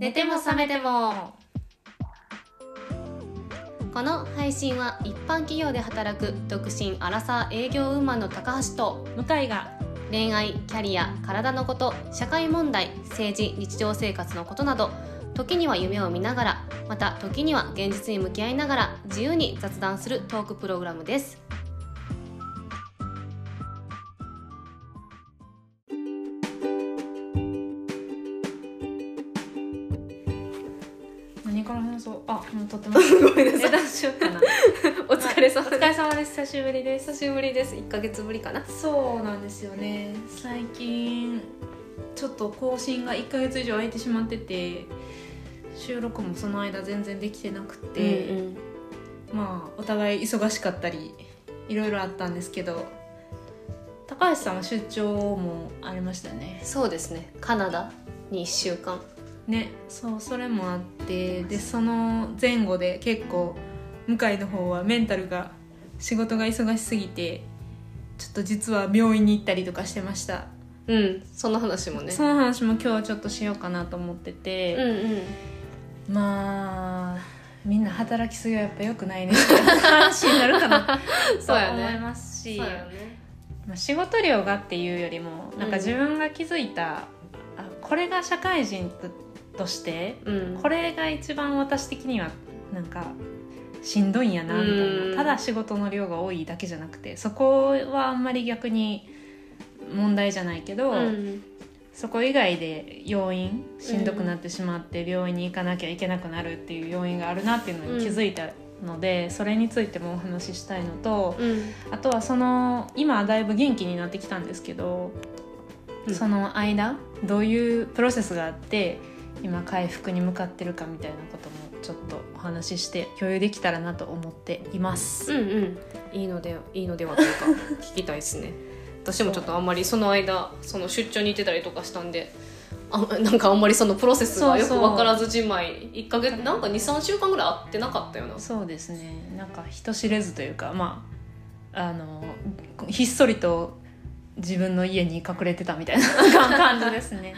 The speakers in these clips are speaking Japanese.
寝ても覚めても。この配信は一般企業で働く独身アラサー営業ウーマンの高橋と向井が恋愛キャリア体のこと社会問題政治日常生活のことなど時には夢を見ながらまた時には現実に向き合いながら自由に雑談するトークプログラムですますごめんなさい値段しようかな。お疲れ様お疲れ様です。久しぶりです。久しぶりです1ヶ月ぶりかな。そうなんですよね。最近ちょっと更新が1ヶ月以上空いてしまってて収録もその間全然できてなくて、うんまあお互い忙しかったりいろいろあったんですけど高橋さんは出張もありましたよね。そうですね。カナダに1週間ねそうそれもあってでその前後で結構向井の方はメンタルが仕事が忙しすぎてちょっと実は病院に行ったりとかしてました、うんその話もね。その話も今日はちょっとしようかなと思ってうんて、うん。まあみんな働きすぎはやっぱ良くないね。って話になるかな。と そうやね。思いますし、ね。まあ、仕事量がっていうよりもなんか自分が気づいた、あこれが社会人ととしてうん。これが一番私的にはなんかしんどいんやなみたいうん。なただ仕事の量が多いだけじゃなくてそこはあんまり逆に問題じゃないけど、うん。そこ以外で要因しんどくなってしまって病院に行かなきゃいけなくなるっていう要因があるなっていうのに気づいたので、それについてもお話ししたいのとうん。あとはその今はだいぶ元気になってきたんですけど、うん。その間どういうプロセスがあって今回復に向かってるかみたいなこともちょっとお話しして共有できたらなと思っています。うんうん。いいのでいいのではというか聞きたいですね。私もちょっとあんまりその間その出張に行ってたりとかしたんであなんかあんまりそのプロセスがよく分からずじまい。1か月なんか23週間ぐらい会ってなかったよな。そうですね。なんか人知れずというかまああのひっそりと自分の家に隠れてたみたいな 感じですね。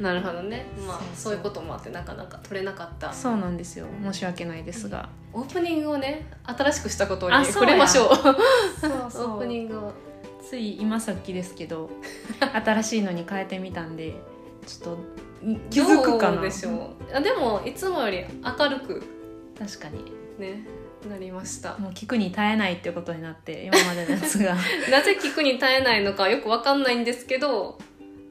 なるほどね。まあそういうこともあってなかなか取れなかった。そうなんですよ。申し訳ないですが、オープニングをね新しくしたことに触れましょう。そうオープニングを。つい今さっきですけど新しいのに変えてみたんでちょっと気づくかな。でしょう。あでもいつもより明るく。確かに。ねなりました。もう聞くに耐えないってことになって今までのやつが。なぜ聞くに耐えないのかよくわかんないんですけど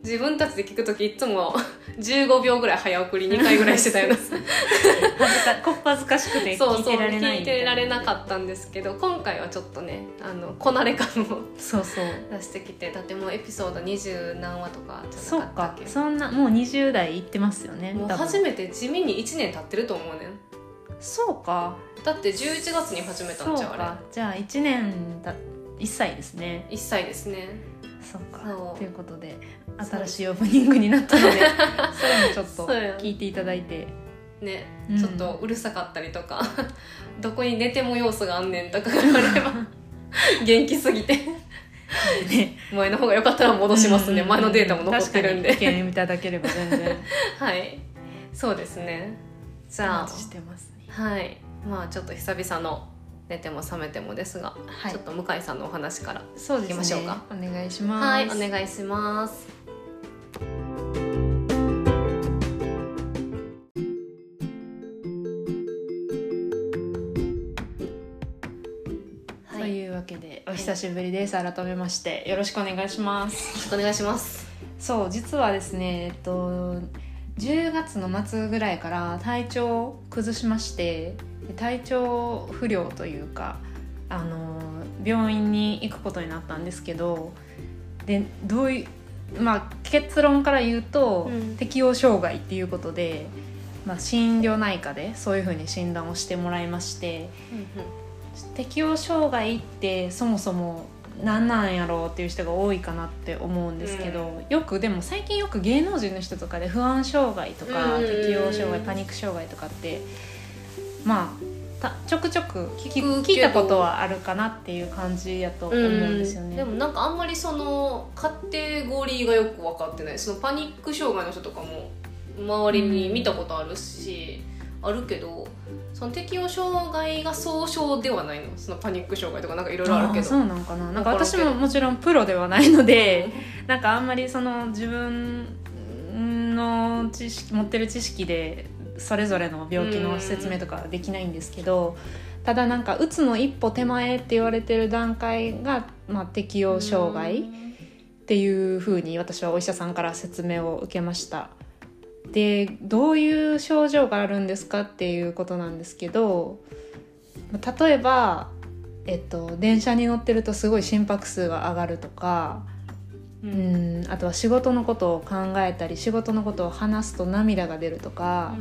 自分たちで聞く時いつも15秒ぐらい早送り2回ぐらいしてたような。恥ずかこっぱずかしくて聞いそうそうてられない聞いてられなかったんですけど今回はちょっとねあのこなれ感をそうそう。出してきてだってもうエピソード20何話とかじそうゃなかったっけ？かそんなもう20代いってますよね初めて地味に1年経ってると思うねんそうか。だって11月に始めたんちゃうあそうか。じゃあ1年だ1歳ですね。れ1歳ですね。そうか。ということで新しいオープニングになったので それもちょっと聞いていただいて。ね、うん。ちょっとうるさかったりとか どこに寝ても要素があんねんとかがあれば 元気すぎて。ね。前の方が良かったら戻しますね、うん。前のデータも残ってるんで。確かにいただければ全然。はい。そうですね。じおゃあ。待ちしてます。ねはい。まあちょっと久々の寝ても覚めてもですが、はい。ちょっと向井さんのお話からそうですね。行きましょうか。お願いします。はいお願いします。はい。よというわけでお久しぶりです。改めましてよろしくお願いします。ろしくお願いします。そう実はですねえっと10月の末ぐらいから体調を崩しましてで体調不良というかあの病院に行くことになったんですけどでどういうまあ結論から言うと、うん。適応障害っていうことで、まあ、心療内科でそういうふうに診断をしてもらいまして適応障害ってそもそも何なんやろうっていう人が多いかなって思うんですけど、よくでも最近よく芸能人の人とかで不安障害とか、うん。適応障害パニック障害とかってまあたちょくちょく聞き聞いたことはあるかなっていう感じやと思うんですよね。でもなんかあんまりそのカテゴリーがよく分かってない。そのパニック障害の人とかも周りに見たことあるし、あるけどその適応障害が総称ではないの？そのパニック障害とかなんかいろいろあるけど。そうなんかな。なんか私ももちろんプロではないので なんかあんまりその自分の知識持ってる知識でそれぞれの病気の説明とかはできないんですけどただなんかうつの一歩手前って言われてる段階が、まあ、適応障害っていうふうに私はお医者さんから説明を受けました。でどういう症状があるんですかっていうことなんですけど例えば、えっと、電車に乗ってるとすごい心拍数が上がるとか、ううんん、あとは仕事のことを考えたり仕事のことを話すと涙が出るとか、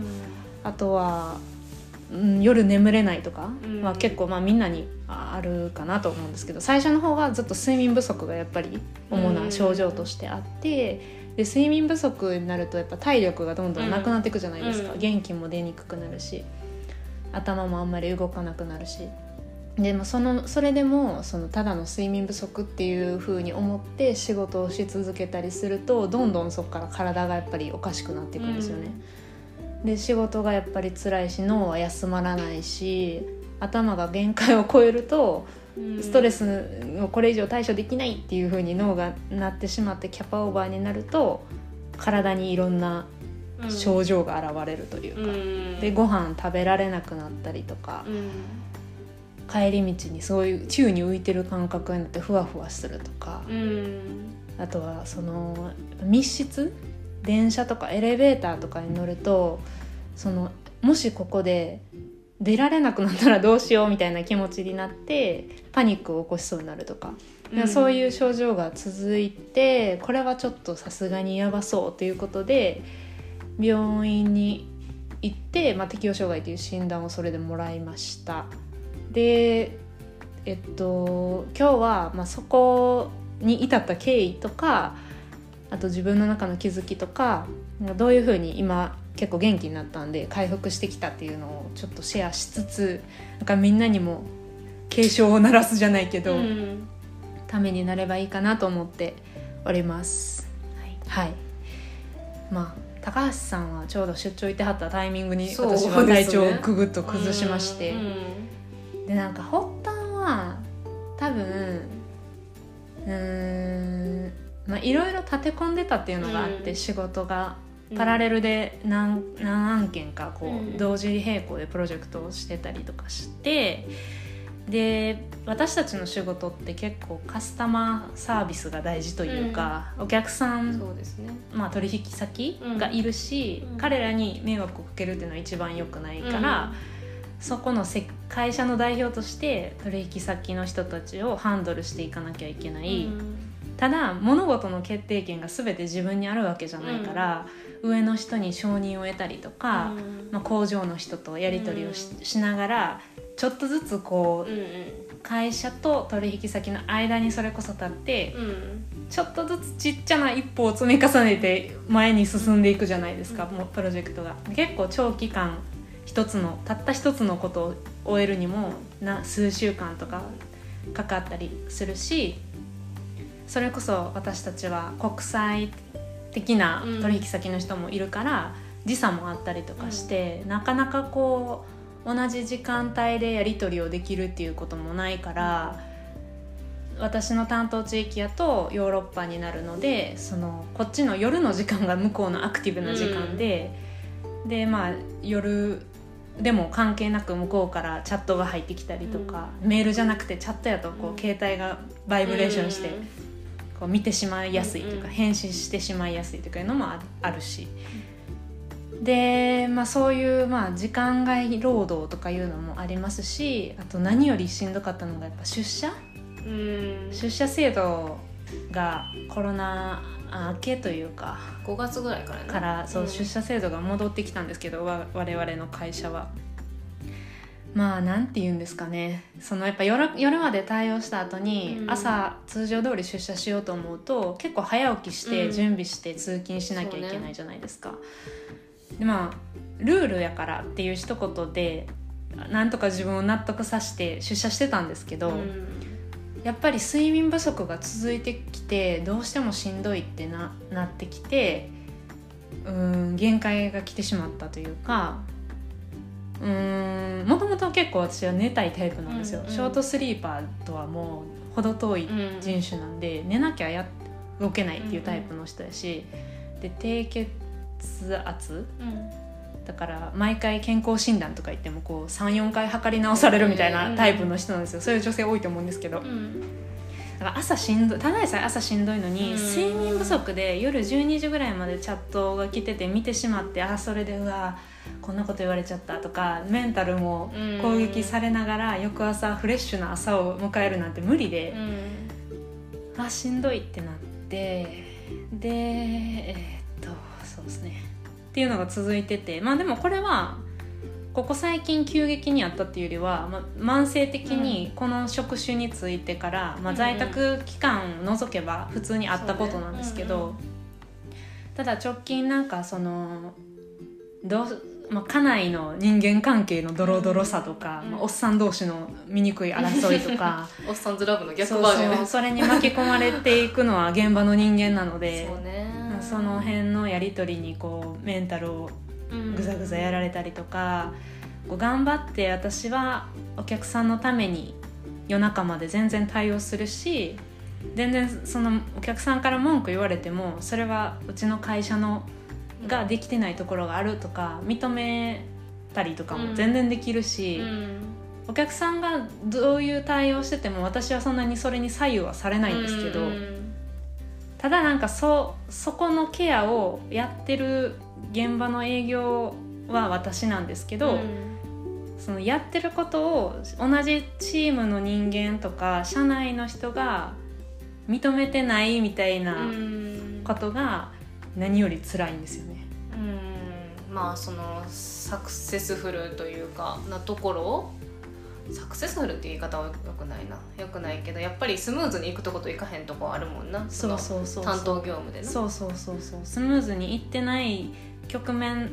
あとは、うん、夜眠れないとかうん。は結構まあみんなにああるかなと思うんですけど最初の方がずっと睡眠不足がやっぱり主な症状としてあって。で睡眠不足になるとやっぱ体力がどんどんなくなっていくじゃないですか、うん。元気も出にくくなるし頭もあんまり動かなくなるし。でもそのそれでもそのただの睡眠不足っていう風に思って仕事をし続けたりするとどんどんそこから体がやっぱりおかしくなっていくんですよね。で仕事がやっぱり辛いし脳は休まらないし頭が限界を超えるとストレスをこれ以上対処できないっていう風に脳がなってしまってキャパオーバーになると体にいろんな症状が現れるというか、うん。でご飯食べられなくなったりとかう、ん。帰り道にそういう宙に浮いてる感覚になってふわふわするとか、うん。あとはその密室？電車とかエレベーターとかに乗るとそのもしここで出られなくなったらどうしようみたいな気持ちになってパニックを起こしそうになるとか、うんそういう症状が続いてこれはちょっとさすがにやばそうということで病院に行って、まあ、適応障害という診断をそれでもらいました。でえっと今日は、まあ、そこに至った経緯とかあと自分の中の気づきとかどういうふうに今結構元気になったんで回復してきたっていうのをちょっとシェアしつつなんかみんなにも警鐘を鳴らすじゃないけど、うん。ためになればいいかなと思っております。はい。まあ高橋さんはちょうど出張行ってはったタイミングに私は体調をですねググッと崩しまして、うん。でなんか発端は多分うーんまあいろいろ立て込んでたっていうのがあって、うん。仕事がパラレルで何何案件かこう、うん。同時並行でプロジェクトをしてたりとかしてで私たちの仕事って結構カスタマーサービスが大事というか、お客さんそうですね。まあ、取引先がいるし、うん。彼らに迷惑をかけるっていうのは一番良くないから、そこのせ会社の代表として取引先の人たちをハンドルしていかなきゃいけない、ただ物事の決定権が全て自分にあるわけじゃないから、上の人に承認を得たりとか、まあ、工場の人とやり取りをし,、しながらちょっとずつこう、うん会社と取引先の間にそれこそ立ってうん。うんちょっとずつちっちゃな一歩を積み重ねて前に進んでいくじゃないですか、もうプロジェクトが。結構長期間一つのたった一つのことを終えるにもな数週間とかかかったりするしそれこそ私たちは国際的な取引先の人もいるから、時差もあったりとかして、なかなかこう同じ時間帯でやり取りをできるっていうこともないから。私の担当地域やとヨーロッパになるのでそのこっちの夜の時間が向こうのアクティブな時間で、でまあ夜でも関係なく向こうからチャットが入ってきたりとか、メールじゃなくてチャットやとこう、うん。携帯がバイブレーションして、うんこう見てしまいやすいというか、うんうん。返信してしまいやすいとかいうのもああるし。で、まあ、そういう、まあ、時間外労働とかいうのもありますしあと何よりしんどかったのがやっぱ出社？うん。出社制度がコロナ明けというか5月ぐらいからね。からそう、ん。出社制度が戻ってきたんですけどわ我々の会社は。まあなんて言うんですかね。そのやっぱ夜夜まで対応した後にうん。朝通常通り出社しようと思うと結構早起きしてうん。準備して通勤しなきゃいけないじゃないですか。でまあルールやからっていう一言でなんとか自分を納得させて出社してたんですけど、うん。やっぱり睡眠不足が続いてきてどうしてもしんどいってななってきてうん限界が来てしまったというかうんもともと結構私は寝たいタイプなんですよ、うんうんショートスリーパーとはもう程遠い人種なんで、寝なきゃや動けないっていうタイプの人やし、で低血圧？うん。だから毎回健康診断とか言ってもこう34回測り直されるみたいなタイプの人なんですよ。そういう女性多いと思うんですけど。うんだから朝しんどいただでさえ朝しんどいのに、うん。睡眠不足で夜12時ぐらいまでチャットが来てて見てしまってあそれでうわこんなこと言われちゃったとかメンタルも攻撃されながら翌朝フレッシュな朝を迎えるなんて無理でう、ん。あしんどいってなってでえーっとそうですね。っていうのが続いててまあでもこれはここ最近急激にあったっていうよりは、まあ、慢性的にこの職種についてから、まあ、うん。在宅期間を除けば普通にあったことなんですけど、そうね。ただ直近なんかそのどうまあ、家内の人間関係のドロドロさとか、うん。まあ、おっさん同士の醜い争いとか おっさんずラブの逆バージョン。それに巻き込まれていくのは現場の人間なのでその辺のやり取りにこうメンタルをぐざぐざやられたりとか、こう頑張って私はお客さんのために夜中まで全然対応するし全然そのお客さんから文句言われてもそれはうちの会社のができてないところがあるとか認めたりとかも全然できるし、うん。お客さんがどういう対応してても私はそんなにそれに左右はされないんですけど、うん。ただなんかそそこのケアをやってる現場の営業は私なんですけど、うん。そのやってることを同じチームの人間とか社内の人が認めてないみたいなうん。ことが何より辛いんですよね。うん。まあそのサクセスフルというかなところサクセスフルって言い方はよくないな。よくないけどやっぱりスムーズにいくとこといかへんとこあるもんな。そうのそうそう。担当業務でな。そうそうそうそう。スムーズにいってない局面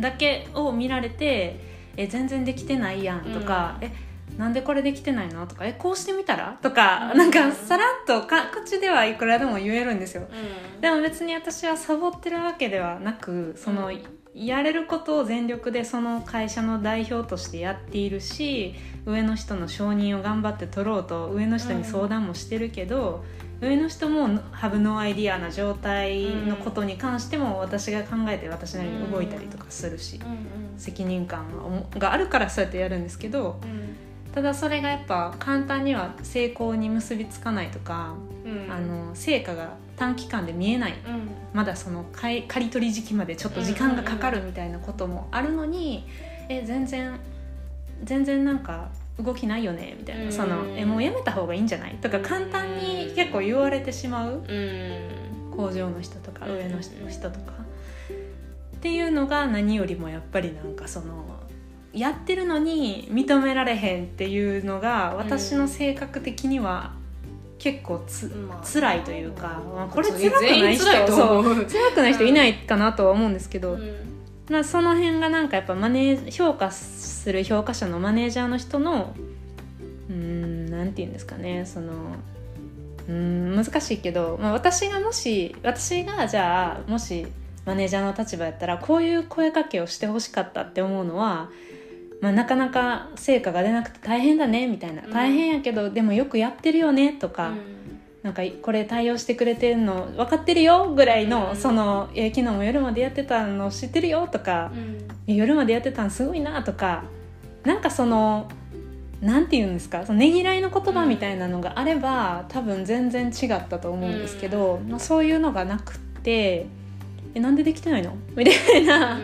だけを見られて「え全然できてないやん」とか「えなんでこれできてないの?」とか「えこうしてみたら?」とか、うん。なんかさらっとか口ではいくらでも言えるんですよ。うん。でも別に私はサボってるわけではなくその、うんやれることを全力でその会社の代表としてやっているし上の人の承認を頑張って取ろうと上の人に相談もしてるけど、上の人もハブノアイディアな状態のことに関しても私が考えて私なりに動いたりとかするし、うん。責任感があるからそうやってやるんですけどうん。ただそれがやっぱ簡単には成功に結びつかないとか、うん。あの成果が短期間で見えない。うん。まだその刈り取り時期までちょっと時間がかかるみたいなこともあるのに、え全然全然なんか動きないよねみたいな、うん。そのえもうやめた方がいいんじゃない？とか簡単に結構言われてしまう。うん。工場の人とかうん。上の人人とか、っていうのが何よりもやっぱりなんかそのやってるのに認められへんっていうのが私の性格的には結構つ、まあ。辛いというか、まあ、これ辛くない人辛辛くない人いないかなとは思うんですけど、うん。まあ、その辺がなんかやっぱマネー評価する評価者のマネージャーの人のうーんなんて言うんですかねそのうーん難しいけど、まあ、私がもし私がじゃあもしマネージャーの立場やったらこういう声かけをしてほしかったって思うのは、まあ、なかなか成果が出なくて大変だねみたいな。うん。大変やけど、でもよくやってるよねとか。うん。なんかこれ対応してくれてるの分かってるよぐらいの、うん。そのえ昨日も夜までやってたの知ってるよとか、うん。え夜までやってたのすごいなとかなんかそのなんて言うんですかそのねぎらいの言葉みたいなのがあれば、多分全然違ったと思うんですけど、まあ、そういうのがなくって「えなんでできてないの?」みたいな、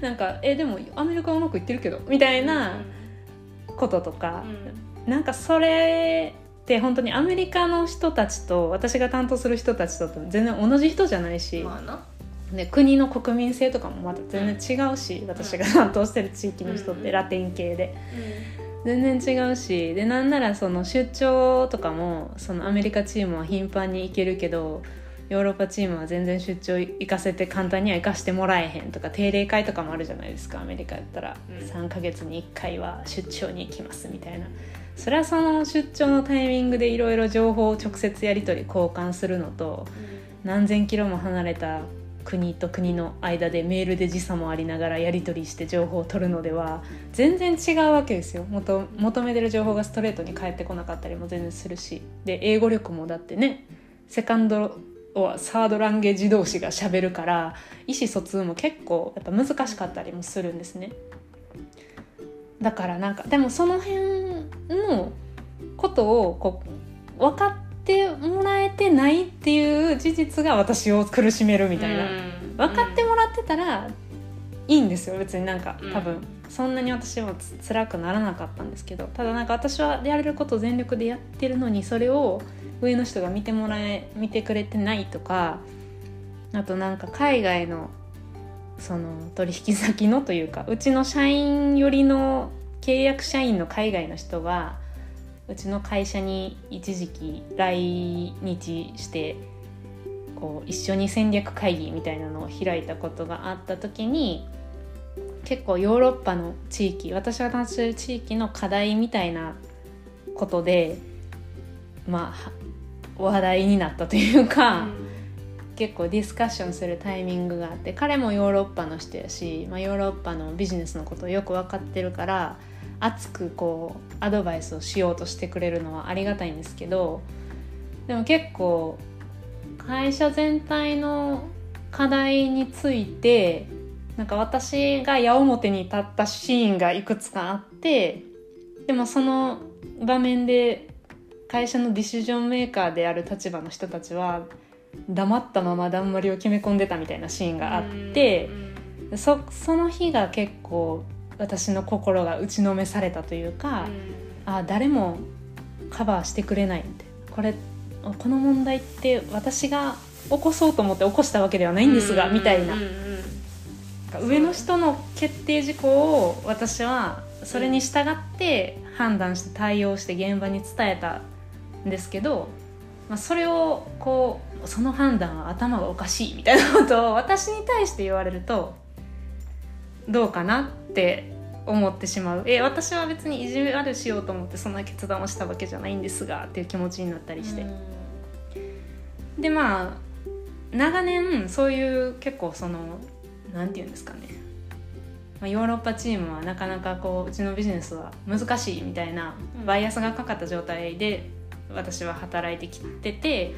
なんか「えでもアメリカはうまくいってるけど」みたいなこととか、なんかそれって本当にアメリカの人たちと私が担当する人たちと全然同じ人じゃないし、まあ国の国民性とかもまた全然違うし、私が担当してる地域の人ってうん。ラテン系で。全然違うしでなんならその出張とかもそのアメリカチームは頻繁に行けるけどヨーロッパチームは全然出張行かせて簡単には行かしてもらえへんとか定例会とかもあるじゃないですか。アメリカやったら、うん。3ヶ月に1回は出張に行きますみたいな。それはその出張のタイミングでいろいろ情報を直接やり取り交換するのと何千キロも離れた国と国の間でメールで時差もありながらやり取りして情報を取るのでは全然違うわけですよ。求求めてる情報がストレートに返ってこなかったりも全然するし。で英語力もだってねセカンドサードランゲージ同士がしゃべるから意思疎通も結構やっぱ難しかったりもするんですね。だからなんかでもその辺のことをこう分かってもらえてないっていう事実が私を苦しめるみたいな、分かってもらってたらいいんですよ別になんか多分、そんなに私は辛くならなかったんですけどただなんか私はやれることを全力でやってるのにそれを上の人が見てもらえ見てくれてないとかあとなんか海外のその取引先のというかうちの社員寄りの契約社員の海外の人はうちの会社に一時期来日してこう一緒に戦略会議みたいなのを開いたことがあった時に結構ヨーロッパの地域私が担当する地域の課題みたいなことでまあ話題になったというか、うん、結構ディスカッションするタイミングがあって彼もヨーロッパの人やし、まあ、ヨーロッパのビジネスのことをよく分かってるから熱くこうアドバイスをしようとしてくれるのはありがたいんですけどでも結構会社全体の課題についてなんか私が矢面に立ったシーンがいくつかあってでもその場面で会社のディシジョンメーカーである立場の人たちは黙ったままだんまりを決め込んでたみたいなシーンがあってそその日が結構私の心が打ちのめされたというか、うん、あ誰もカバーしてくれないって。これこの問題って私が起こそうと思って起こしたわけではないんですが、みたいな、上の人の決定事項を私はそれに従って判断して対応して現場に伝えたんですけど、まあ、それをこうその判断は頭がおかしいみたいなことを私に対して言われるとどうかなって思ってしまう。え私は別に意地悪しようと思ってそんな決断をしたわけじゃないんですがっていう気持ちになったりして。でまあ長年そういう結構その何て言うんですかね、まあ、ヨーロッパチームはなかなかこううちのビジネスは難しいみたいなバイアスがかかった状態で私は働いてきてて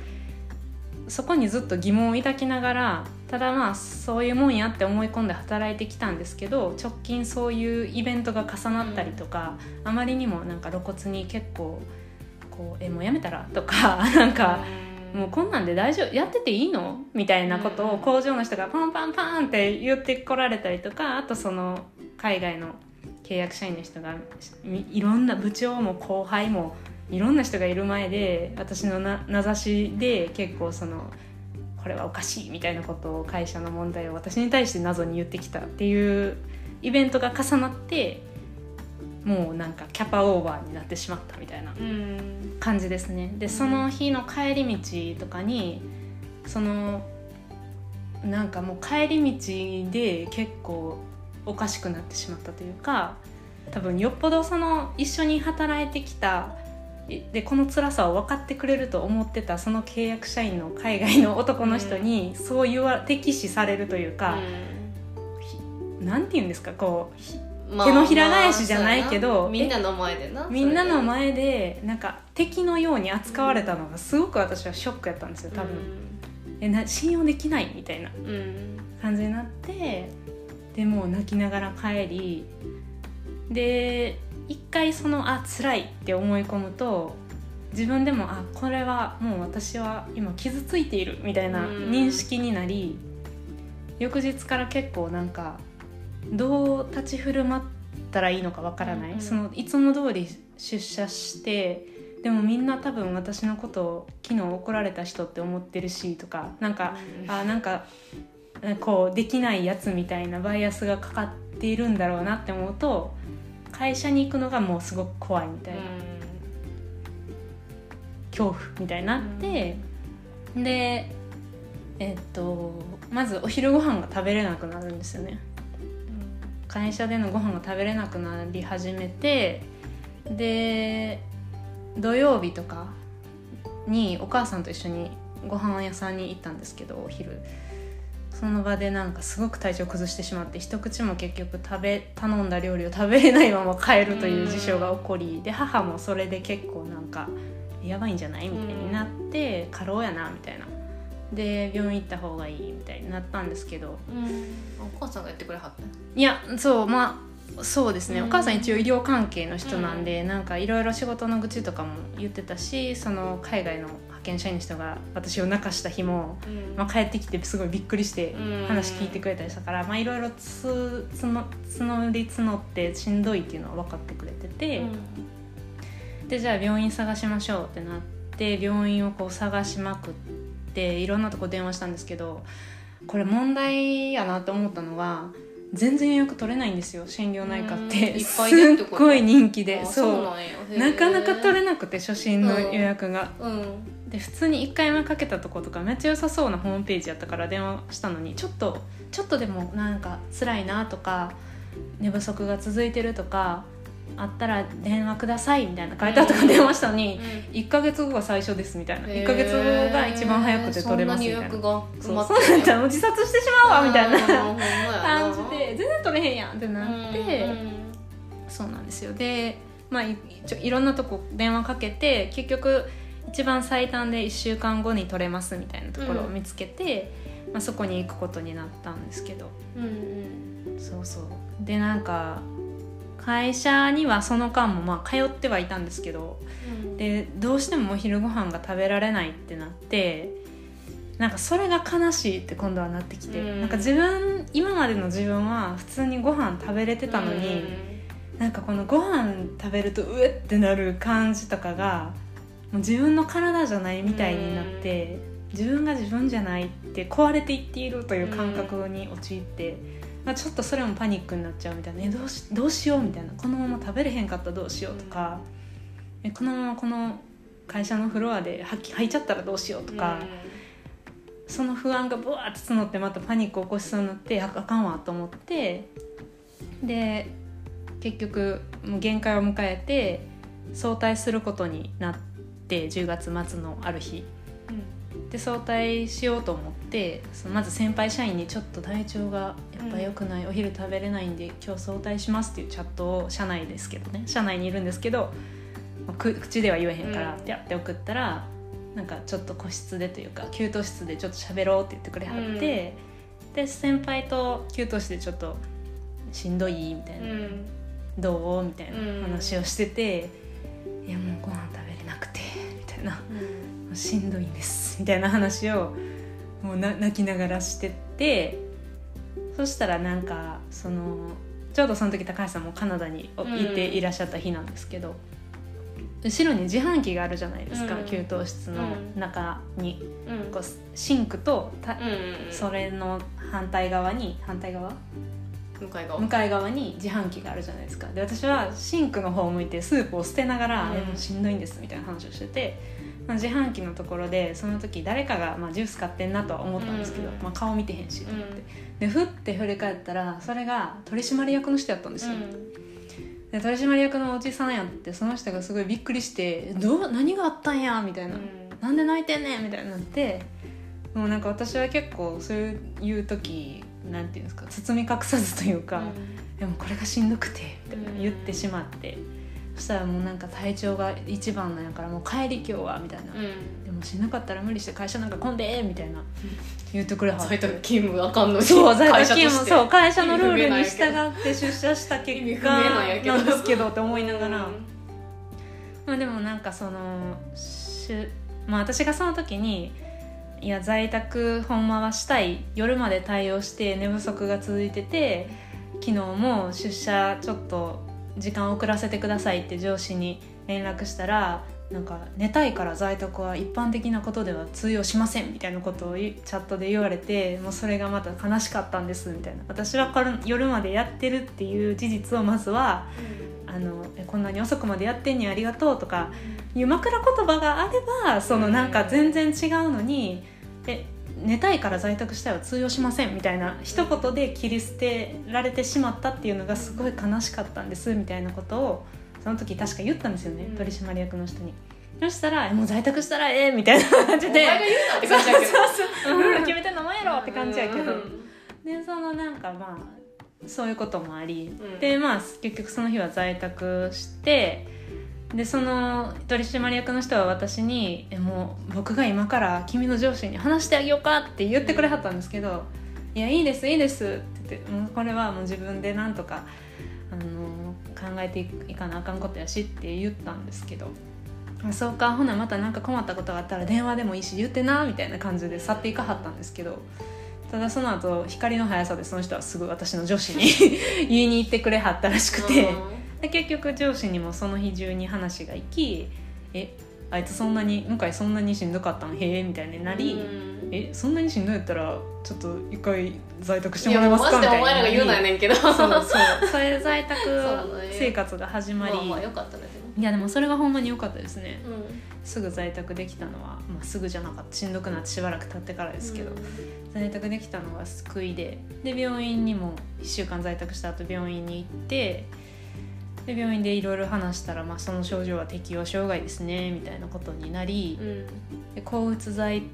そこにずっと疑問を抱きながらただまあそういうもんやって思い込んで働いてきたんですけど直近そういうイベントが重なったりとか、あまりにもなんか露骨に結構こう「えもうやめたら?」とか なんか。もうこんなんで大丈夫やってていいの？みたいなことを工場の人がパンパンパンって言ってこられたりとかあとその海外の契約社員の人がいろんな部長も後輩もいろんな人がいる前で私の名指しで結構そのこれはおかしいみたいなことを会社の問題を私に対して謎に言ってきたっていうイベントが重なってもうなんかキャパオーバーになってしまったみたいな感じですね。でその日の帰り道とかにそのなんかもう帰り道で結構おかしくなってしまったというか多分よっぽどその一緒に働いてきたでこの辛さを分かってくれると思ってたその契約社員の海外の男の人にそう言わ敵視されるというか、うん、なんて言うんですかこう、まあ、手のひら返しじゃないけど、まあ、みんなの前でなみんなの前でなんか敵のように扱われたのがすごく私はショックやったんですよ多分、うん、えな信用できないみたいな感じになってでも泣きながら帰りで一回そのあ辛いって思い込むと自分でもあこれはもう私は今傷ついているみたいな認識になり、翌日から結構なんかどう立ち振る舞ったらいいのかわからない、うん、そのいつも通り出社してでもみんな多分私のことを昨日怒られた人って思ってるしとかなんか、うん、あなんかこうできないやつみたいなバイアスがかかっているんだろうなって思うと会社に行くのがもうすごく怖いみたいな、恐怖みたいになって、でえっとまずお昼ご飯が食べれなくなるんですよね、会社でのご飯が食べれなくなり始めてで土曜日とかにお母さんと一緒にご飯屋さんに行ったんですけどお昼その場でなんかすごく体調崩してしまって一口も結局食べ頼んだ料理を食べれないまま帰るという事象が起こりで母もそれで結構なんかやばいんじゃないみたいになって過労やなみたいな。で病院行った方がいいみたいになったんですけど。お母さんがやってくれはった？いやそうまあそうですね、うん。お母さん一応医療関係の人なんで、なんかいろいろ仕事の愚痴とかも言ってたしその海外の派遣社員の人が私を泣かした日も、まあ、帰ってきてすごいびっくりしてうん。話聞いてくれたりしたから、まあ、いろいろつつの募り募ってしんどいっていうのは分かってくれてて、でじゃあ病院探しましょうってなって病院をこう探しまくっていろんなとこ電話したんですけどこれ問題やなと思ったのは全然予約取れないんですよ心療内科っうんていっぱいで。ってことすっごい人気であそうなんや。へーなかなか取れなくて初診の予約が、うん。で普通に1回目かけたとことかめっちゃ良さそうなホームページやったから電話したのにちょっとちょっとでもなんか辛いなとか寝不足が続いてるとかあったら電話くださいみたいな書いてあったから電話したのに、1か月後が最初ですみたいな。1か月後が一番早くて取れますみたいな。そんなに予約がそう。埋まってそう。なったらもう自殺してしまうわみたいな全然取れへんやんってなって、うんそうなんですよ。でまあいちょいろんなとこ電話かけて結局一番最短で1週間後に取れますみたいなところを見つけて、まあ、そこに行くことになったんですけど。うんうん。そうそう。でなんか会社にはその間もまあ通ってはいたんですけどでどうしてもお昼ご飯が食べられないってなってなんかそれが悲しいって今度はなってきて、うん。なんか自分今までの自分は普通にご飯食べれてたのに、なんかこのご飯食べるとうえってなる感じとかがもう自分の体じゃないみたいになって、自分が自分じゃないって壊れていっているという感覚に陥って、まあ、ちょっとそれもパニックになっちゃうみたいな、えどうしどうしようみたいなこのまま食べれへんかったらどうしようとか、えこのままこの会社のフロアで吐き吐いちゃったらどうしようとか。その不安がブワーって募ってまたパニックを起こしそうになってああかんわと思ってで結局もう限界を迎えて早退することになって10月末のある日。で早退しようと思ってそのまず先輩社員に「ちょっと体調がやっぱ良くない、お昼食べれないんで今日早退します」っていうチャットを社内ですけどね社内にいるんですけど、口では言えへんからうん。ってやって送ったらなんかちょっと個室でというか給湯室でちょっと喋ろうって言ってくれはって、で先輩と給湯室でちょっとしんどいみたいな、うん。どうみたいうんな話をしてて、いやもうご飯食べれなくてみたいな。しんどいんですみたいな話をもうな泣きながらしてってそしたらなんかそのちょうどその時高橋さんもカナダにうん。いていらっしゃった日なんですけど、後ろに自販機があるじゃないですか、うん。給湯室の中に、うん。こうシンクとた、うんそれの反対側に反対側？向かい側。向かい側に自販機があるじゃないですか。で私はシンクの方を向いてスープを捨てながら「うん。えもうしんどいんです」みたいな話をしてて、まあ、自販機のところでその時誰かが、まあ、ジュース買ってんなとは思ったんですけど、うん。まあ、顔見てへんしと思って、でふって振り返ったらそれが取締役の人やったんですよ、で取締役のおじさんやってその人がすごいびっくりして「どう何があったんや」みたいな、なんで泣いてんねんみたいになってもうなんか私は結構そういう時なんていうんですか包み隠さずというか、でもこれがしんどくてみたいな言ってしまって、そしたらもうなんか体調が一番なんやからもう帰り今日はみたいな、でもしんどかったら無理して会社なんか来んでみたいな言ってくれは在宅勤務あかんのに。そう在宅勤務。そう会社のルールに従って出社した結果明なんやけどなんですけどって思いながら、うんまあ、でもなんかそのしゅ、まあ、私がその時にいや在宅ほんまはしたい。夜まで対応して寝不足が続いてて昨日も出社ちょっと時間遅らせてくださいって上司に連絡したらなんか寝たいから在宅は一般的なことでは通用しませんみたいなことをいチャットで言われてもうそれがまた悲しかったんですみたいな。私は夜までやってるっていう事実をまずはあのえこんなに遅くまでやってんにありがとうとかいう枕言葉があればそのなんか全然違うのにえ寝たいから在宅したいは通用しませんみたいな一言で切り捨てられてしまったっていうのがすごい悲しかったんですみたいなことをその時確か言ったんですよね、うん。取締役の人に。そしたら「もう在宅したらええ」みたいな感じで。お前が言うなって感じやけど。ルール決めてんのお前やろって感じやけど、うんでそのなんかまあそういうこともあり、うん。でまあ結局その日は在宅してでその取締役の人は私に「えもう僕が今から君の上司に話してあげようか」って言ってくれはったんですけど「いやいいですいいです」って言ってこれはもう自分でなんとかあの考えていかなあかんことやしって言ったんですけど。あそうか。ほなまた何か困ったことがあったら電話でもいいし言ってなみたいな感じで去っていかはったんですけど。ただその後光の速さでその人はすぐ私の上司に 言いに行ってくれはったらしくて。で結局上司にもその日中に話が行き「えあいつそんなに向井そんなにしんどかったん？へえ」みたいになりうん「えそんなにしんどいやったらちょっと一回在宅していもらえますか」みたいな。お前らが言うなやねんけど。そうそう。それで在宅生活が始まり、まあまあよかったね。いやでもそれがほんまに良かったですね。でもすぐ在宅できたのは、まあ、すぐじゃなかった。しんどくなってしばらく経ってからですけど、在宅できたのが救いで。で病院にも1週間在宅した後病院に行ってで病院でいろいろ話したら、まあ、その症状は適応障害ですねみたいなことになり。うん。で抗うつ剤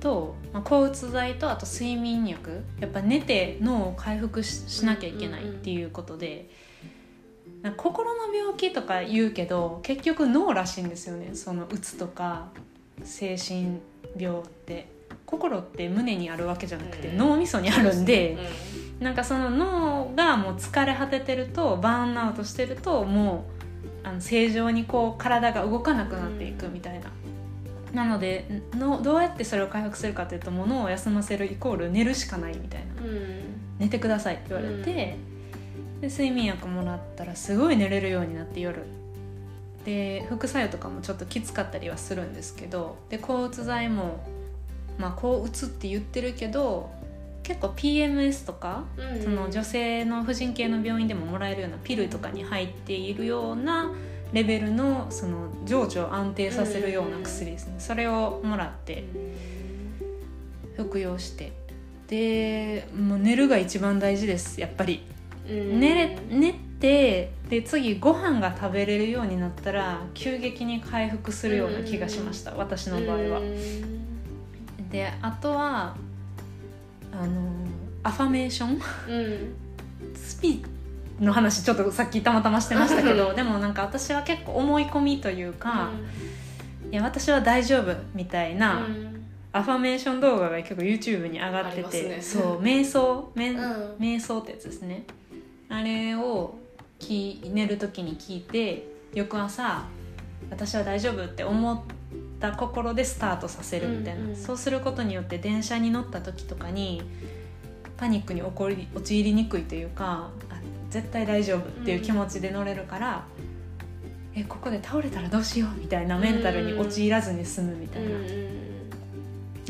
と、まあ、抗うつ剤とあと睡眠薬。やっぱ寝て脳を回復ししなきゃいけないっていうことで。なんか心の病気とか言うけど結局脳らしいんですよね。そのうつとか精神病って。心って胸にあるわけじゃなくてうん。脳みそにあるんでうなんかその脳がもう疲れ果ててるとバーンアウトしてるともうあの正常にこう体が動かなくなっていくみたいな。なのでのどうやってそれを回復するかというともう脳を休ませるイコール寝るしかないみたいな。んうん。寝てくださいって言われて、で睡眠薬もらったらすごい寝れるようになって夜。で副作用とかもちょっときつかったりはするんですけどで抗うつ剤もまあ抗うつって言ってるけど結構 PMS とか、うん。その女性の婦人系の病院でももらえるようなピルとかに入っているようなレベルのその情緒を安定させるような薬ですね、それをもらって服用して。でもう寝るが一番大事ですやっぱり。うん。寝れ寝てで次ご飯が食べれるようになったら急激に回復するような気がしました、私の場合は。う。ん。であとはあのアファメーション？うん。スピの話ちょっとさっきたまたましてましたけうん。どでもなんか私は結構思い込みというか、いや私は大丈夫みたいな、うん。アファメーション動画が結構 YouTube に上がってて、ね。そう瞑想めんうん。瞑想ってやつですね。あれをき寝る時に聞いて翌朝私は大丈夫って思った心でスタートさせるみたいな、うんうんそうすることによって電車に乗った時とかにパニックに起こり陥りにくいというかあ絶対大丈夫っていう気持ちで乗れるから、えここで倒れたらどうしようみたいなメンタルに陥らずに済むみたいな、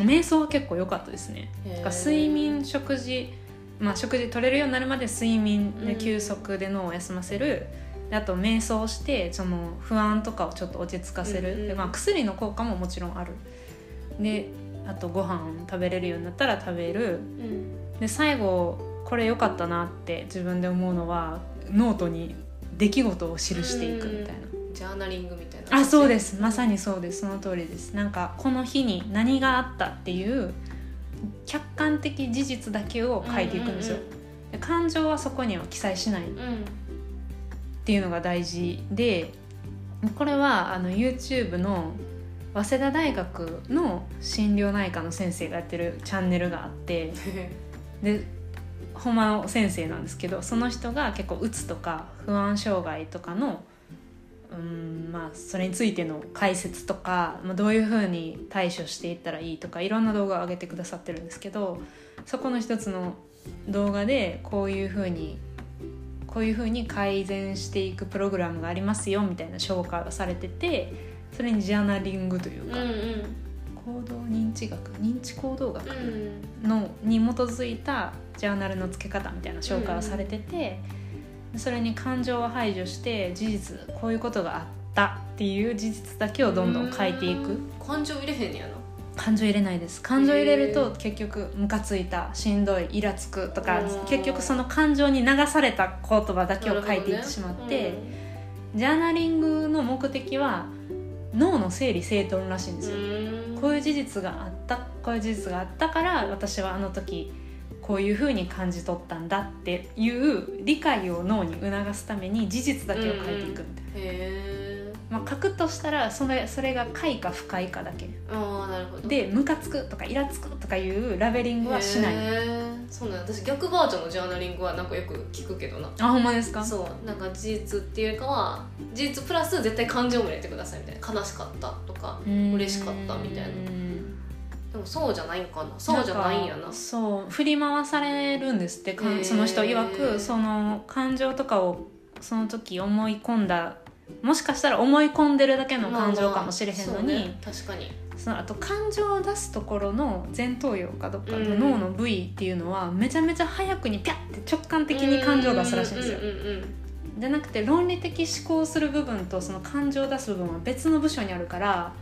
瞑想は結構良かったですね。睡眠食事まあ食事取れるようになるまで睡眠で休息で脳を休ませる、であと瞑想してその不安とかをちょっと落ち着かせる、うんうん。でまあ、薬の効果ももちろんある。であとご飯食べれるようになったら食べる。うん。で最後これ良かったなって自分で思うのはノートに出来事を記していくみたいな。ジャーナリングみたいな。あそうです。まさにそうです。その通りです。なんかこの日に何があったっていう客観的事実だけを書いていくんですよ、うんうんで感情はそこには記載しないっうんていうのが大事でこれはあの YouTube の早稲田大学の心療内科の先生がやってるチャンネルがあってでほんまの先生なんですけどその人が結構うつとか不安障害とかのうんまあそれについての解説とか、まあ、どういうふうに対処していったらいいとかいろんな動画を上げてくださってるんですけどそこの一つの動画でこういうふうにこういうふうに改善していくプログラムがありますよみたいな紹介がされててそれにジャーナリングというか、うんうん。行動認知学認知行動学、うん。のに基づいたジャーナルの付け方みたいな紹介をされてて、それに感情を排除して事実こういうことがあったっていう事実だけをどんどん書いていく。うん。感情入れへんねやな。感情入れないです。感情入れると結局ムカついたしんどいイラつくとかうん。結局その感情に流された言葉だけを書いていってしまって、ジャーナリングの目的は脳の整理整頓らしいんですよ、うん。こういう事実があったこういう事実があったから私はあの時こういうふうに感じ取ったんだっていう理解を脳に促すために事実だけを書いていくみたいな、まあ、書くとしたらそれそれが快か不快かだけ。ああなるほど。でムカつくとかイラつくとかいうラベリングはしない。そうなん私逆バージョンのジャーナリングはなんかよく聞くけどな。あほんまですか？そう。なんか事実っていうかは事実プラス絶対感情も入れてくださいみたいな。悲しかったとかうん。嬉しかったみたいな。うんでもそうじゃないんかな。そうじゃないんやな。かそう。振り回されるんですってその人曰くその感情とかをその時思い込んだもしかしたら思い込んでるだけの感情かもしれへんのに、まあまあね。確かに。そのあと感情を出すところの前頭葉かどっかのうん。脳の部位っていうのはめちゃめちゃ早くにピャッて直感的に感情を出すらしいんですよ。じゃなくて論理的思考する部分とその感情を出す部分は別の部署にあるから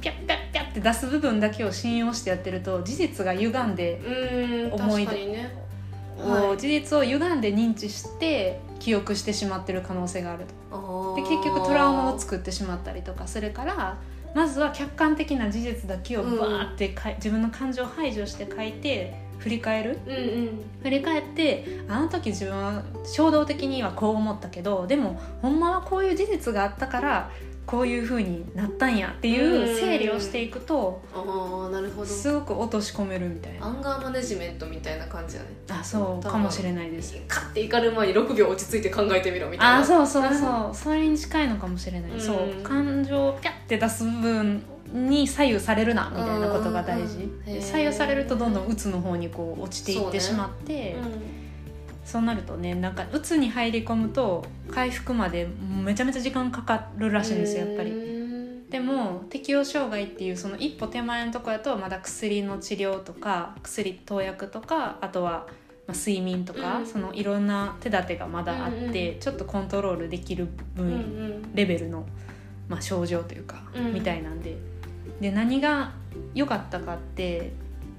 ピャッピャッピャッって出す部分だけを信用してやってると事実が歪んでうん思い確かにねこう事実を歪んで認知して記憶してしまってる可能性があると。で結局トラウマを作ってしまったりとかするからまずは客観的な事実だけをバーってかい、自分の感情を排除して書いて振り返る。うんうん。振り返ってあの時自分は衝動的にはこう思ったけどでもほんまはこういう事実があったからこういう風になったんやっていう整理をしていくとああなるほど。すごく落とし込めるみたいな。アンガーマネジメントみたいな感じやね。あそうかもしれないです。カッて怒る前に6秒落ち着いて考えてみろみたいな。あそうそうそう。それに近いのかもしれない、う。ん。そう感情をピャッて出す部分に左右されるなみたいなことが大事。左右されるとどんどん鬱の方にこう落ちていってしまってそう,、なるとねなんか鬱に入り込むと回復までめちゃめちゃ時間かかるらしいんですよやっぱり。りでも適応障害っていうその一歩手前のところだとまだ薬の治療とか薬投薬とかあとはまあ睡眠とか、うん。そのいろんな手立てがまだあって、うんちょっとコントロールできる分、うんうん。レベルの、まあ、症状というか、うん。みたいなんで。で何が良かったかって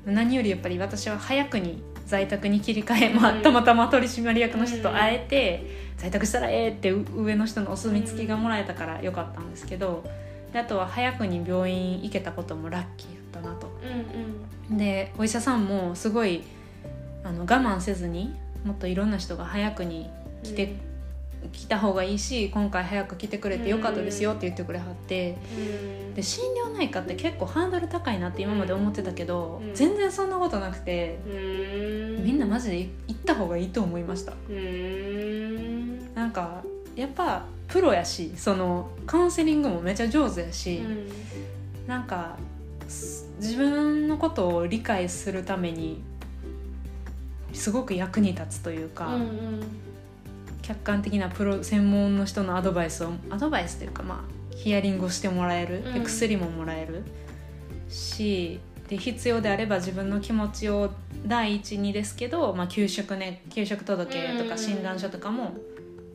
何よりやっぱり私は早くに在宅に切り替え、まあうん。たまたま取締役の人と会えて、在宅したらええってう上の人のお墨付きがもらえたから良かったんですけどであとは早くに病院行けたこともラッキーだったなと。うんうん。でお医者さんもすごいあの我慢せずにもっといろんな人が早くに来て、来た方がいいし今回早く来てくれてよかったですよって言ってくれはって。うん。で心療内科って結構ハードル高いなって今まで思ってたけど、うん。全然そんなことなくてうん。みんなマジで行った方がいいと思いました。うん。なんかやっぱプロやしそのカウンセリングもめちゃ上手やし、なんかす自分のことを理解するためにすごく役に立つというか、うんうん客観的なプロ専門の人のアドバイスをアドバイスというかまあヒアリングをしてもらえる、でうん。薬ももらえるしで必要であれば自分の気持ちを第一にですけど、まあ、給食ね給食届とかうん。診断書とかも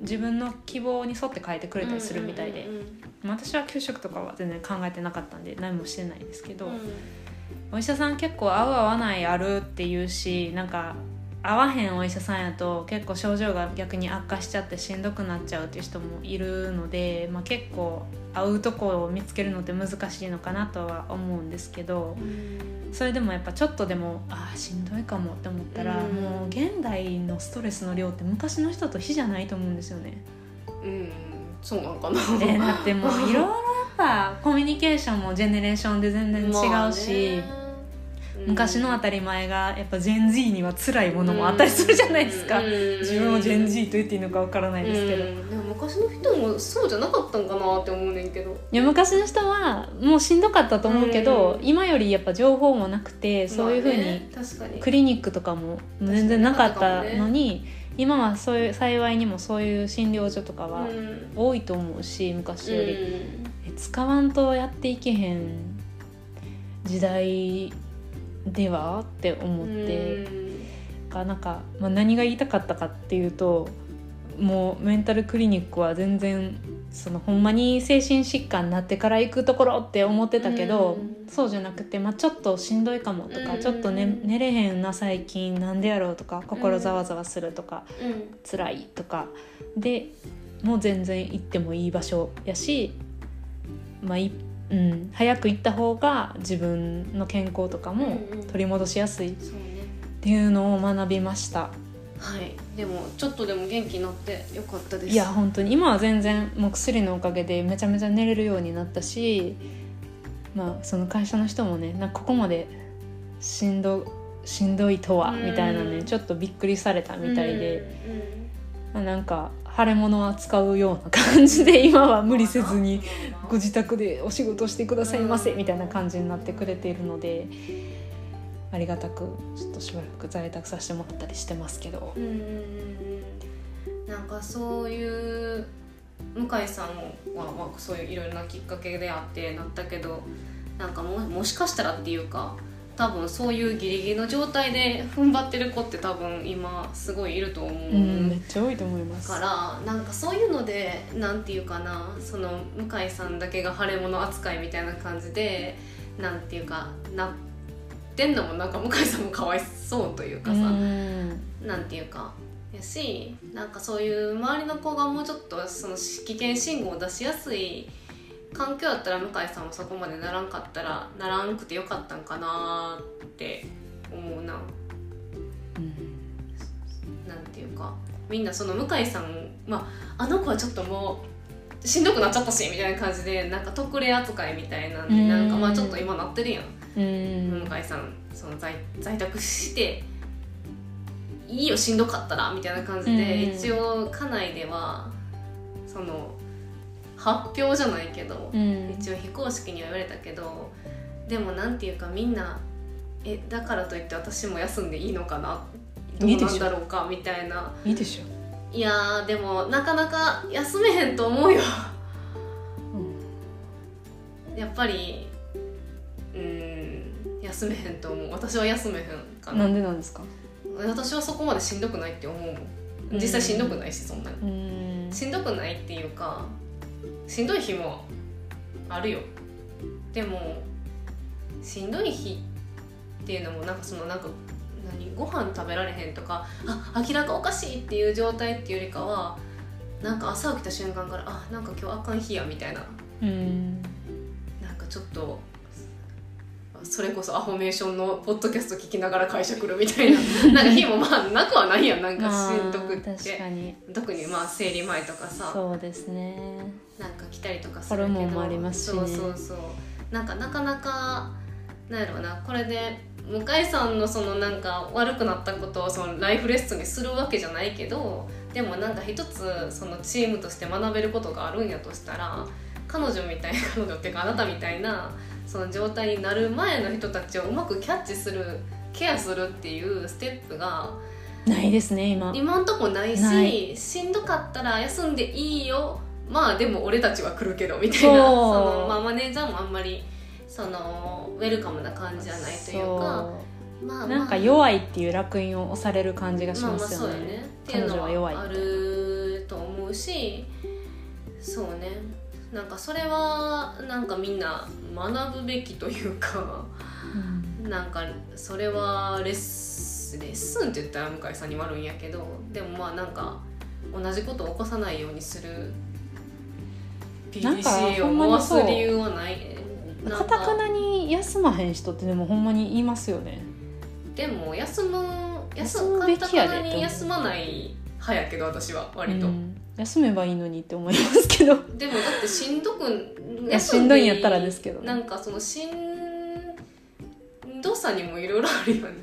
自分の希望に沿って書いてくれたりするみたいで、私は給食とかは全然考えてなかったんで何もしてないですけど、うん。お医者さん結構合う合わないあるっていうしなんか合わへんお医者さんやと結構症状が逆に悪化しちゃってしんどくなっちゃうっていう人もいるので、まあ、結構合うとこを見つけるのって難しいのかなとは思うんですけどそれでもやっぱちょっとでもあーしんどいかもって思ったら、うんもう現代のストレスの量って昔の人と比じゃないと思うんですよね。うんそうなんかなでだってもういろいろやっぱコミュニケーションもジェネレーションで全然違うし。まあね昔の当たり前がやっぱジェン Z には辛いものもあったりするじゃないですか、自分をジェン Z と言っていいのかわからないですけど、でも昔の人もそうじゃなかったんかなって思うねんけど。や昔の人はもうしんどかったと思うけど、うん。今よりやっぱ情報もなくてそういうふうにクリニックとかも全然なかったのに、今はそういう幸いにもそういう診療所とかはうん。多いと思うし昔より、使わんとやっていけへん時代ではって思って。がなんか、まあ、何が言いたかったかっていうともうメンタルクリニックは全然そのほんまに精神疾患になってから行くところって思ってたけど、うん。そうじゃなくて、まあ、ちょっとしんどいかもとか、うん。ちょっと、ね、寝れへんな最近なんでやろうとか心ざわざわするとか、うん。辛いとか。でもう全然行ってもいい場所やしまあいうん、早く行った方が自分の健康とかも取り戻しやすいっていうのを学びました。はい。でもちょっとでも元気になってよかったです。いや本当に今は全然もう薬のおかげでめちゃめちゃ寝れるようになったしまあその会社の人もねなんかここまでしんどしんどいとはうん。みたいなねちょっとびっくりされたみたいで、まあ、なんか腫れ物は使うような感じで今は無理せずにご自宅でお仕事してくださいませみたいな感じになってくれているのでありがたくちょっとしばらく在宅させてもらったりしてますけど。うんなんかそういう向井さんは、まあ、そういういろいろなきっかけであってなったけどなんかももしかしたらっていうか多分そういうギリギリの状態で踏ん張ってる子って多分今すごいいると思う、うんめっちゃ多いと思います。からなんかそういうのでなんていうかなその向井さんだけが腫れ物扱いみたいな感じでなんていうかなってんのもなんか向井さんもかわいそうというかさ、うん。なんていうかやしなんかそういう周りの子がもうちょっとその危険信号を出しやすい環境だったら向井さんはそこまでならんかったらならんくてよかったんかなって思うな。なんていうかみんなその向井さんまああの子はちょっともうしんどくなっちゃったしみたいな感じでなんか特例扱いみたいなんでうん。なんかまあちょっと今なってるやん、うん。向井さんその在在宅していいよしんどかったらみたいな感じで、うん。一応家内ではその発表じゃないけど、うん。一応非公式には言われたけどでもなんていうかみんなえだからといって私も休んでいいのかな？どうなんだろうか？みたいな。いいでしょ。いやーでもなかなか休めへんと思うよ。やっぱりうん休めへんと思う。私は休めへんかな。なんでなんですか？私はそこまでしんどくないって思う実際しんどくないしそんなに。うん。しんどくないっていうかしんどい日もあるよ。でもしんどい日っていうのもなんかそのなんか何？ご飯食べられへんとかあ明らかおかしいっていう状態っていうよりかはなんか朝起きた瞬間からあなんか今日あかん日やみたいな。うん。なんかちょっとそれこそアファメーションのポッドキャスト聞きながら会社来るみたいな。なんか日もまあなくはないやん。なんかしんどくっまあ確かに特にまあ生理前とかさ。そうですねなんか来たりとかするけど。ホルモンもありますしね。そうそうそう。なんかなかなかなんやろうな。これで向井さんのそのなんか悪くなったことをそのライフレッスンにするわけじゃないけどでもなんか一つそのチームとして学べることがあるんやとしたら彼女みたいな彼女っていうかあなたみたいなその状態になる前の人たちをうまくキャッチするケアするっていうステップがないですね今。今んとこないししんどかったら休んでいいよまあでも俺たちは来るけどみたいな。その、まあ、マネージャーもあんまりそのウェルカムな感じじゃないというか。まあなんか弱いっていう楽印を押される感じがしまあますよまあそうよね。ねっていうのは弱いはあると思うし。そうね。なんかそれはなんかみんな学ぶべきというか。うん。なんかそれはレッスレッスンって言ったら向井さんに悪いんやけど。でもまあなんか同じことを起こさないようにするまを回すにそう。理由はないなんかたくなに休まへん人ってでもほんまに言いますよね。でも休む休休むむべきやでに休まない派やけど私は割と、うん。休めばいいのにって思いますけど。でもだってしんどくいやしんどいんやったらですけどね。なんかそのしんどさにもいろいろあるよね。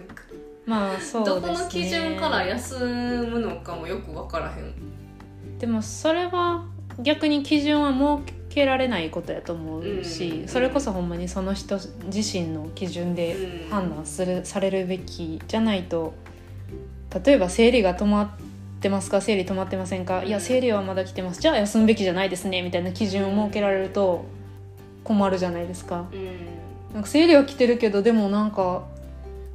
まあそうですね。どこの基準から休むのかもよく分からへん。でもそれは逆に基準は設けられないことやと思うし、うんそれこそほんまにその人自身の基準でうん。判断する、されるべきじゃないと例えば生理が止まってますか？生理止まってませんか、うん。いや生理はまだ来てます。じゃあ休むべきじゃないですねみたいな基準を設けられると困るじゃないですか。うん。なんか生理は来てるけどでもなんか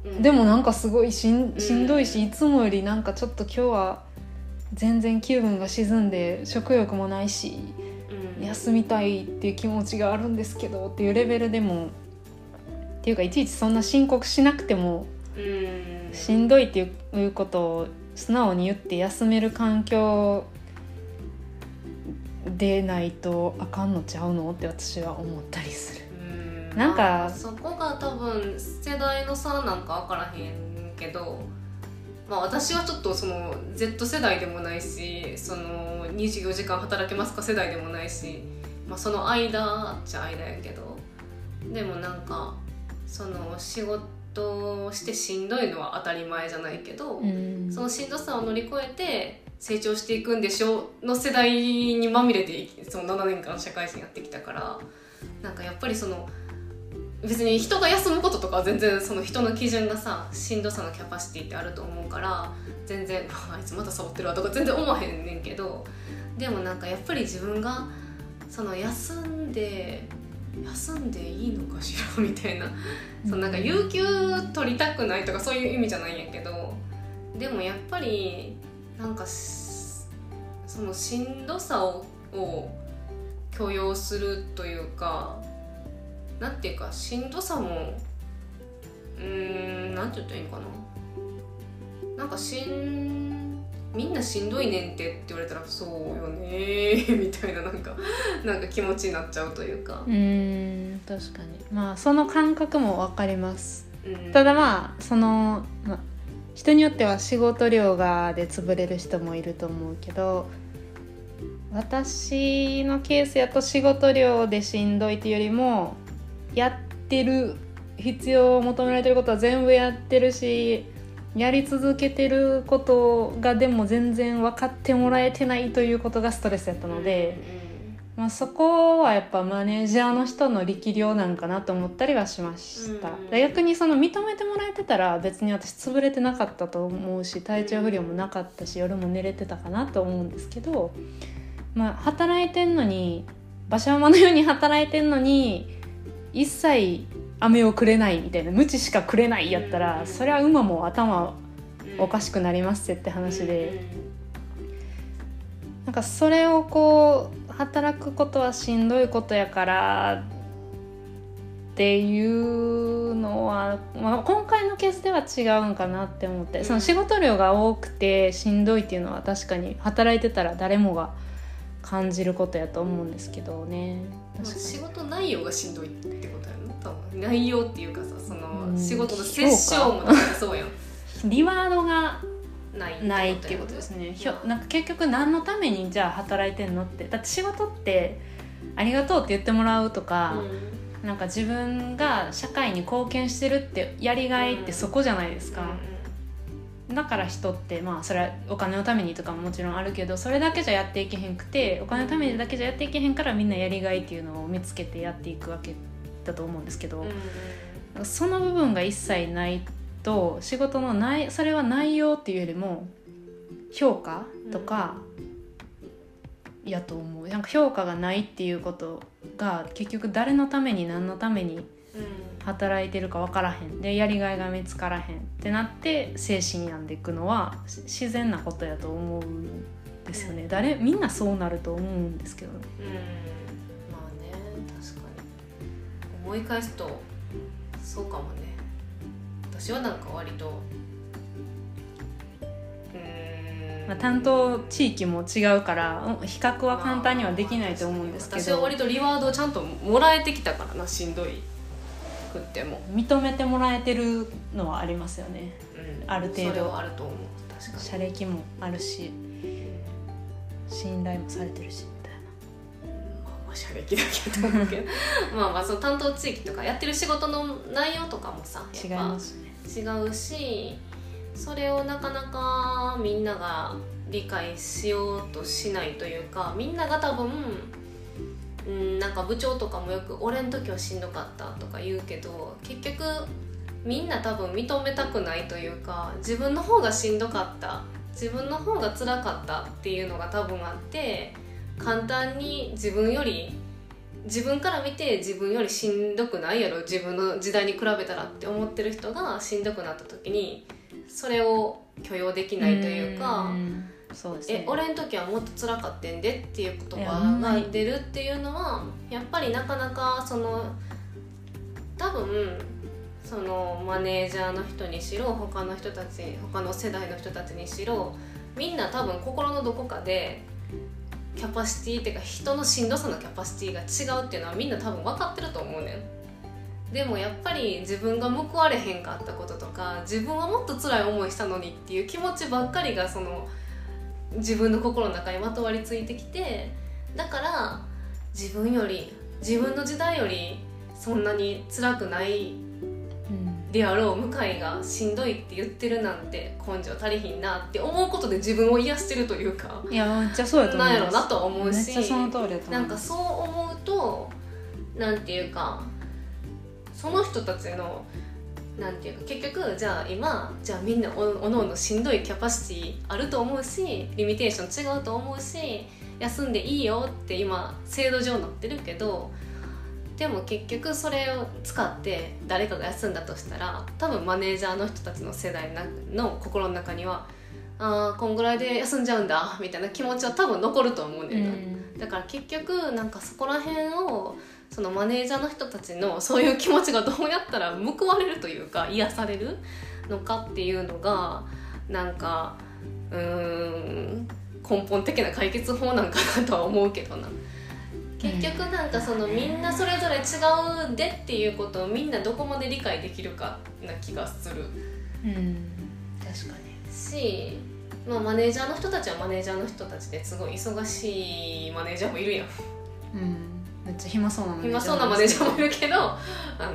うん。でもなんかすごいしん。しんどいし、いつもよりなんかちょっと今日は全然気分が沈んで食欲もないしうん。休みたいっていう気持ちがあるんですけどっていうレベルでもっていうかいちいちそんな申告しなくてもうん。しんどいっていうことを素直に言って休める環境でないとあかんのちゃうのって私は思ったりする。うん。なんかまあそこが多分世代の差なんか分からへんけど、まあ、私はちょっとその Z 世代でもないしその24時間働けますか世代でもないし、まあ、その間っちゃ間やけどでもなんかその仕事をしてしんどいのは当たり前じゃないけど、うん。そのしんどさを乗り越えて成長していくんでしょうの世代にまみれてその7年間社会人やってきたからなんかやっぱりその別に人が休むこととかは全然その人の基準がさしんどさのキャパシティってあると思うから全然 あいつまたサボってるわとか全然思わへんねんけどでもなんかやっぱり自分がその休んで休んでいいのかしらみたいなそのなんか有給取りたくないとかそういう意味じゃないんやけどでもやっぱりなんかしそのしんどさをを許容するというかなんていうかしんどさもうーんなんて言ったらいいのかな。なんかしんみんなしんどいねんてって言われたらそうよねー みたいななんかなんか気持ちになっちゃうというか、うん確かに。まあその感覚も分かります。うん。ただまあその、まあ、人によっては仕事量がで潰れる人もいると思うけど私のケースやと仕事量でしんどいっていうよりもやってる必要を求められてることは全部やってるしやり続けてることがでも全然分かってもらえてないということがストレスやったので。まあ、そこはやっぱマネージャーの人の力量なんかなと思ったりはしました、うんで逆にその認めてもらえてたら別に私潰れてなかったと思うし体調不良もなかったし夜も寝れてたかなと思うんですけど、まあ、働いてんのに馬車馬のように働いてんのに一切飴をくれないみたいな無知しかくれないやったら、うんそれは馬も頭うんおかしくなりますって話で。なんかそれをこう働くことはしんどいことやからっていうのは、まあ、今回のケースでは違うんかなって思って、うんその仕事量が多くてしんどいっていうのは確かに働いてたら誰もが感じることやと思うんですけどね仕事内容がしんどいってことやろ多分。内容っていうかさそのうん。仕事の接触もだってそうやん。にリワードがないっていうことですね。ひょまあなんか結局何のためにじゃあ働いてんのって。だって仕事ってありがとうって言ってもらうとか、なんか自分が社会に貢献してるってやりがいってそこじゃないですか、だから人ってまあそれはお金のためにとかももちろんあるけどそれだけじゃやっていけへんくてお金のためだけじゃやっていけへんからみんなやりがいっていうのを見つけてやっていくわけだと思うんですけど、うんその部分が一切ないと仕事のないそれは内容っていうよりも評価とか、やと思う。なんか評価がないっていうことが結局誰のために何のためにうん。働いてるか分からへん。でやりがいが見つからへん。ってなって精神病んでいくのはし自然なことやと思うんですよね、うん。誰みんなそうなると思うんですけどね。うん。まあね確かに。思い返すとそうかもね。私はなんか割とうーん。まあ、担当地域も違うからうん比較は簡単にはできないと思うんですけど。私は割とリワードをちゃんともらえてきたからなしんどいくっても、認めてもらえてるのはありますよね。うん。ある程度。それはあると思う。確かに。社歴もあるし信頼もされてるしみたいまあまあ社歴だけと思うけど。まあまあその担当地域とかやってる仕事の内容とかもさな違いますね。違うしそれをなかなかみんなが理解しようとしないというかみんなが多分うんなんか部長とかもよく「俺の時はしんどかった」とか言うけど結局みんな多分認めたくないというか自分の方がしんどかった自分の方が辛かったっていうのが多分あって簡単に自分より自分から見て自分よりしんどくないやろ自分の時代に比べたらって思ってる人がしんどくなった時にそれを許容できないというかん。そうですね。え俺の時はもっと辛かってんでっていう言葉が出るっていうのはやっぱりなかなかその多分そのマネージャーの人にしろ他の人たち他の世代の人たちにしろみんな多分心のどこかでキャパシティっていうか人のしんどさのキャパシティが違うっていうのはみんな多分分かってると思うねん。でもやっぱり自分が報われへんかったこととか自分はもっと辛い思いしたのにっていう気持ちばっかりがその自分の心の中にまとわりついてきてだから自分より自分の時代よりそんなに辛くないうん。であろう向井がしんどいって言ってるなんて根性足りひんなって思うことで自分を癒してるというかいやめっちゃそうやと思なんやろなとは思うしないんかそう思うとなんていうかその人たちのなんていうか結局じゃあ今じゃあみんなおおのおのしんどいキャパシティあると思うしリミテーション違うと思うし休んでいいよって今制度上なってるけどでも結局それを使って誰かが休んだとしたら多分マネージャーの人たちの世代なの心の中にはああこんぐらいで休んじゃうんだみたいな気持ちは多分残ると思うんだよね、だから結局なんかそこら辺をそのマネージャーの人たちのそういう気持ちがどうやったら報われるというか癒されるのかっていうのがなんかうーん根本的な解決法なんかなとは思うけどな。結局なんかそのみんなそれぞれ違うでっていうことをみんなどこまで理解できるかな気がする。うん、うん、確かに。し、まあ、マネージャーの人たちはマネージャーの人たちですごい忙しいマネージャーもいるやん。うんめっちゃ暇そうなマネージャー暇そうなマネージャーもいるけどあ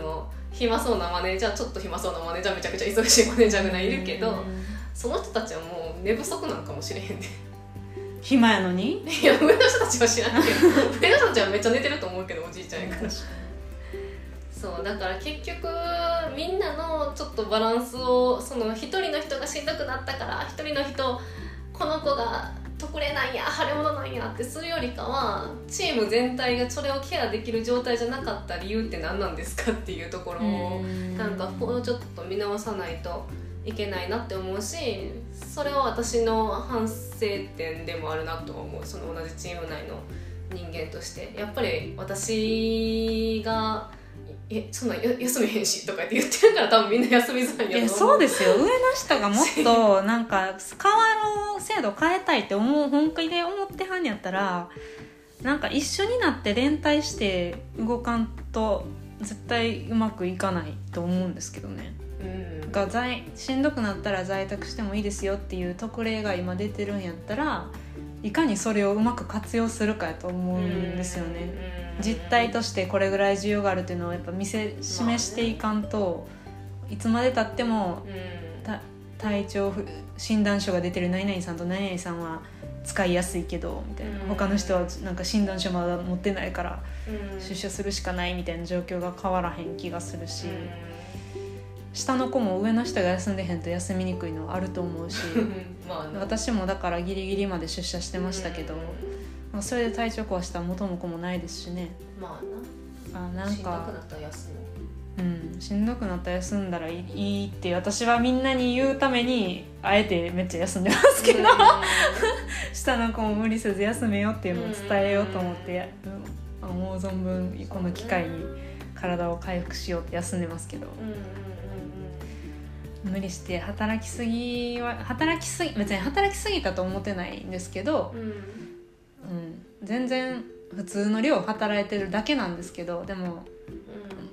の暇そうなマネージャーちょっと暇そうなマネージャーめちゃくちゃ忙しいマネージャーぐらいいるけど、うん。その人たちはもう寝不足なんかもしれへんね暇やのに？いや上の人たちは知らんけど 上の人たちはめっちゃ寝てると思うけどおじいちゃんやからそうだから結局みんなのちょっとバランスをその一人の人がしんどくなったから一人の人この子が特例なんや腫れ物なんやってするよりかはチーム全体がそれをケアできる状態じゃなかった理由って何なんですかっていうところをなんかもうちょっと見直さないといけないなって思うしそれは私の反省点でもあるなと思うその同じチーム内の人間として。やっぱり私が「えそんなんや休めへんし」とかって言ってるから多分みんな休みづらいややと思そうですよ上の人がもっと なんか変わろう制度変えたいって思う本気で思ってはんやったらなんか一緒になって連帯して動かんと絶対うまくいかないと思うんですけどね。うんが在しんどくなったら在宅してもいいですよっていう特例が今出てるんやったらいかにそれをうまく活用するかやと思うんですよね。実態としてこれぐらい需要があるっていうのをやっぱ見せ示していかんといつまでたっても体調不診断書が出てる何々さんと何々さんは使いやすいけどみたいな。うん。他の人はなんか診断書まだ持ってないからうん。出社するしかないみたいな状況が変わらへん気がするし。うん。下の子も上の人が休んでへんと休みにくいのはあると思うし。まあね。私もだからギリギリまで出社してましたけど。うんまあそれで体調壊したら元も子もないですしね。まああななんしんどくなかったら休む。うん、しんどくなったら休んだらいいって私はみんなに言うためにあえてめっちゃ休んでますけど。下の子も無理せず休めよっていうのを伝えようと思って思う存分この機会に体を回復しようって休んでますけど。うんうんうん。無理して働きすぎは働きすぎ別に働きすぎたと思ってないんですけど、うん、全然普通の量働いてるだけなんですけどでも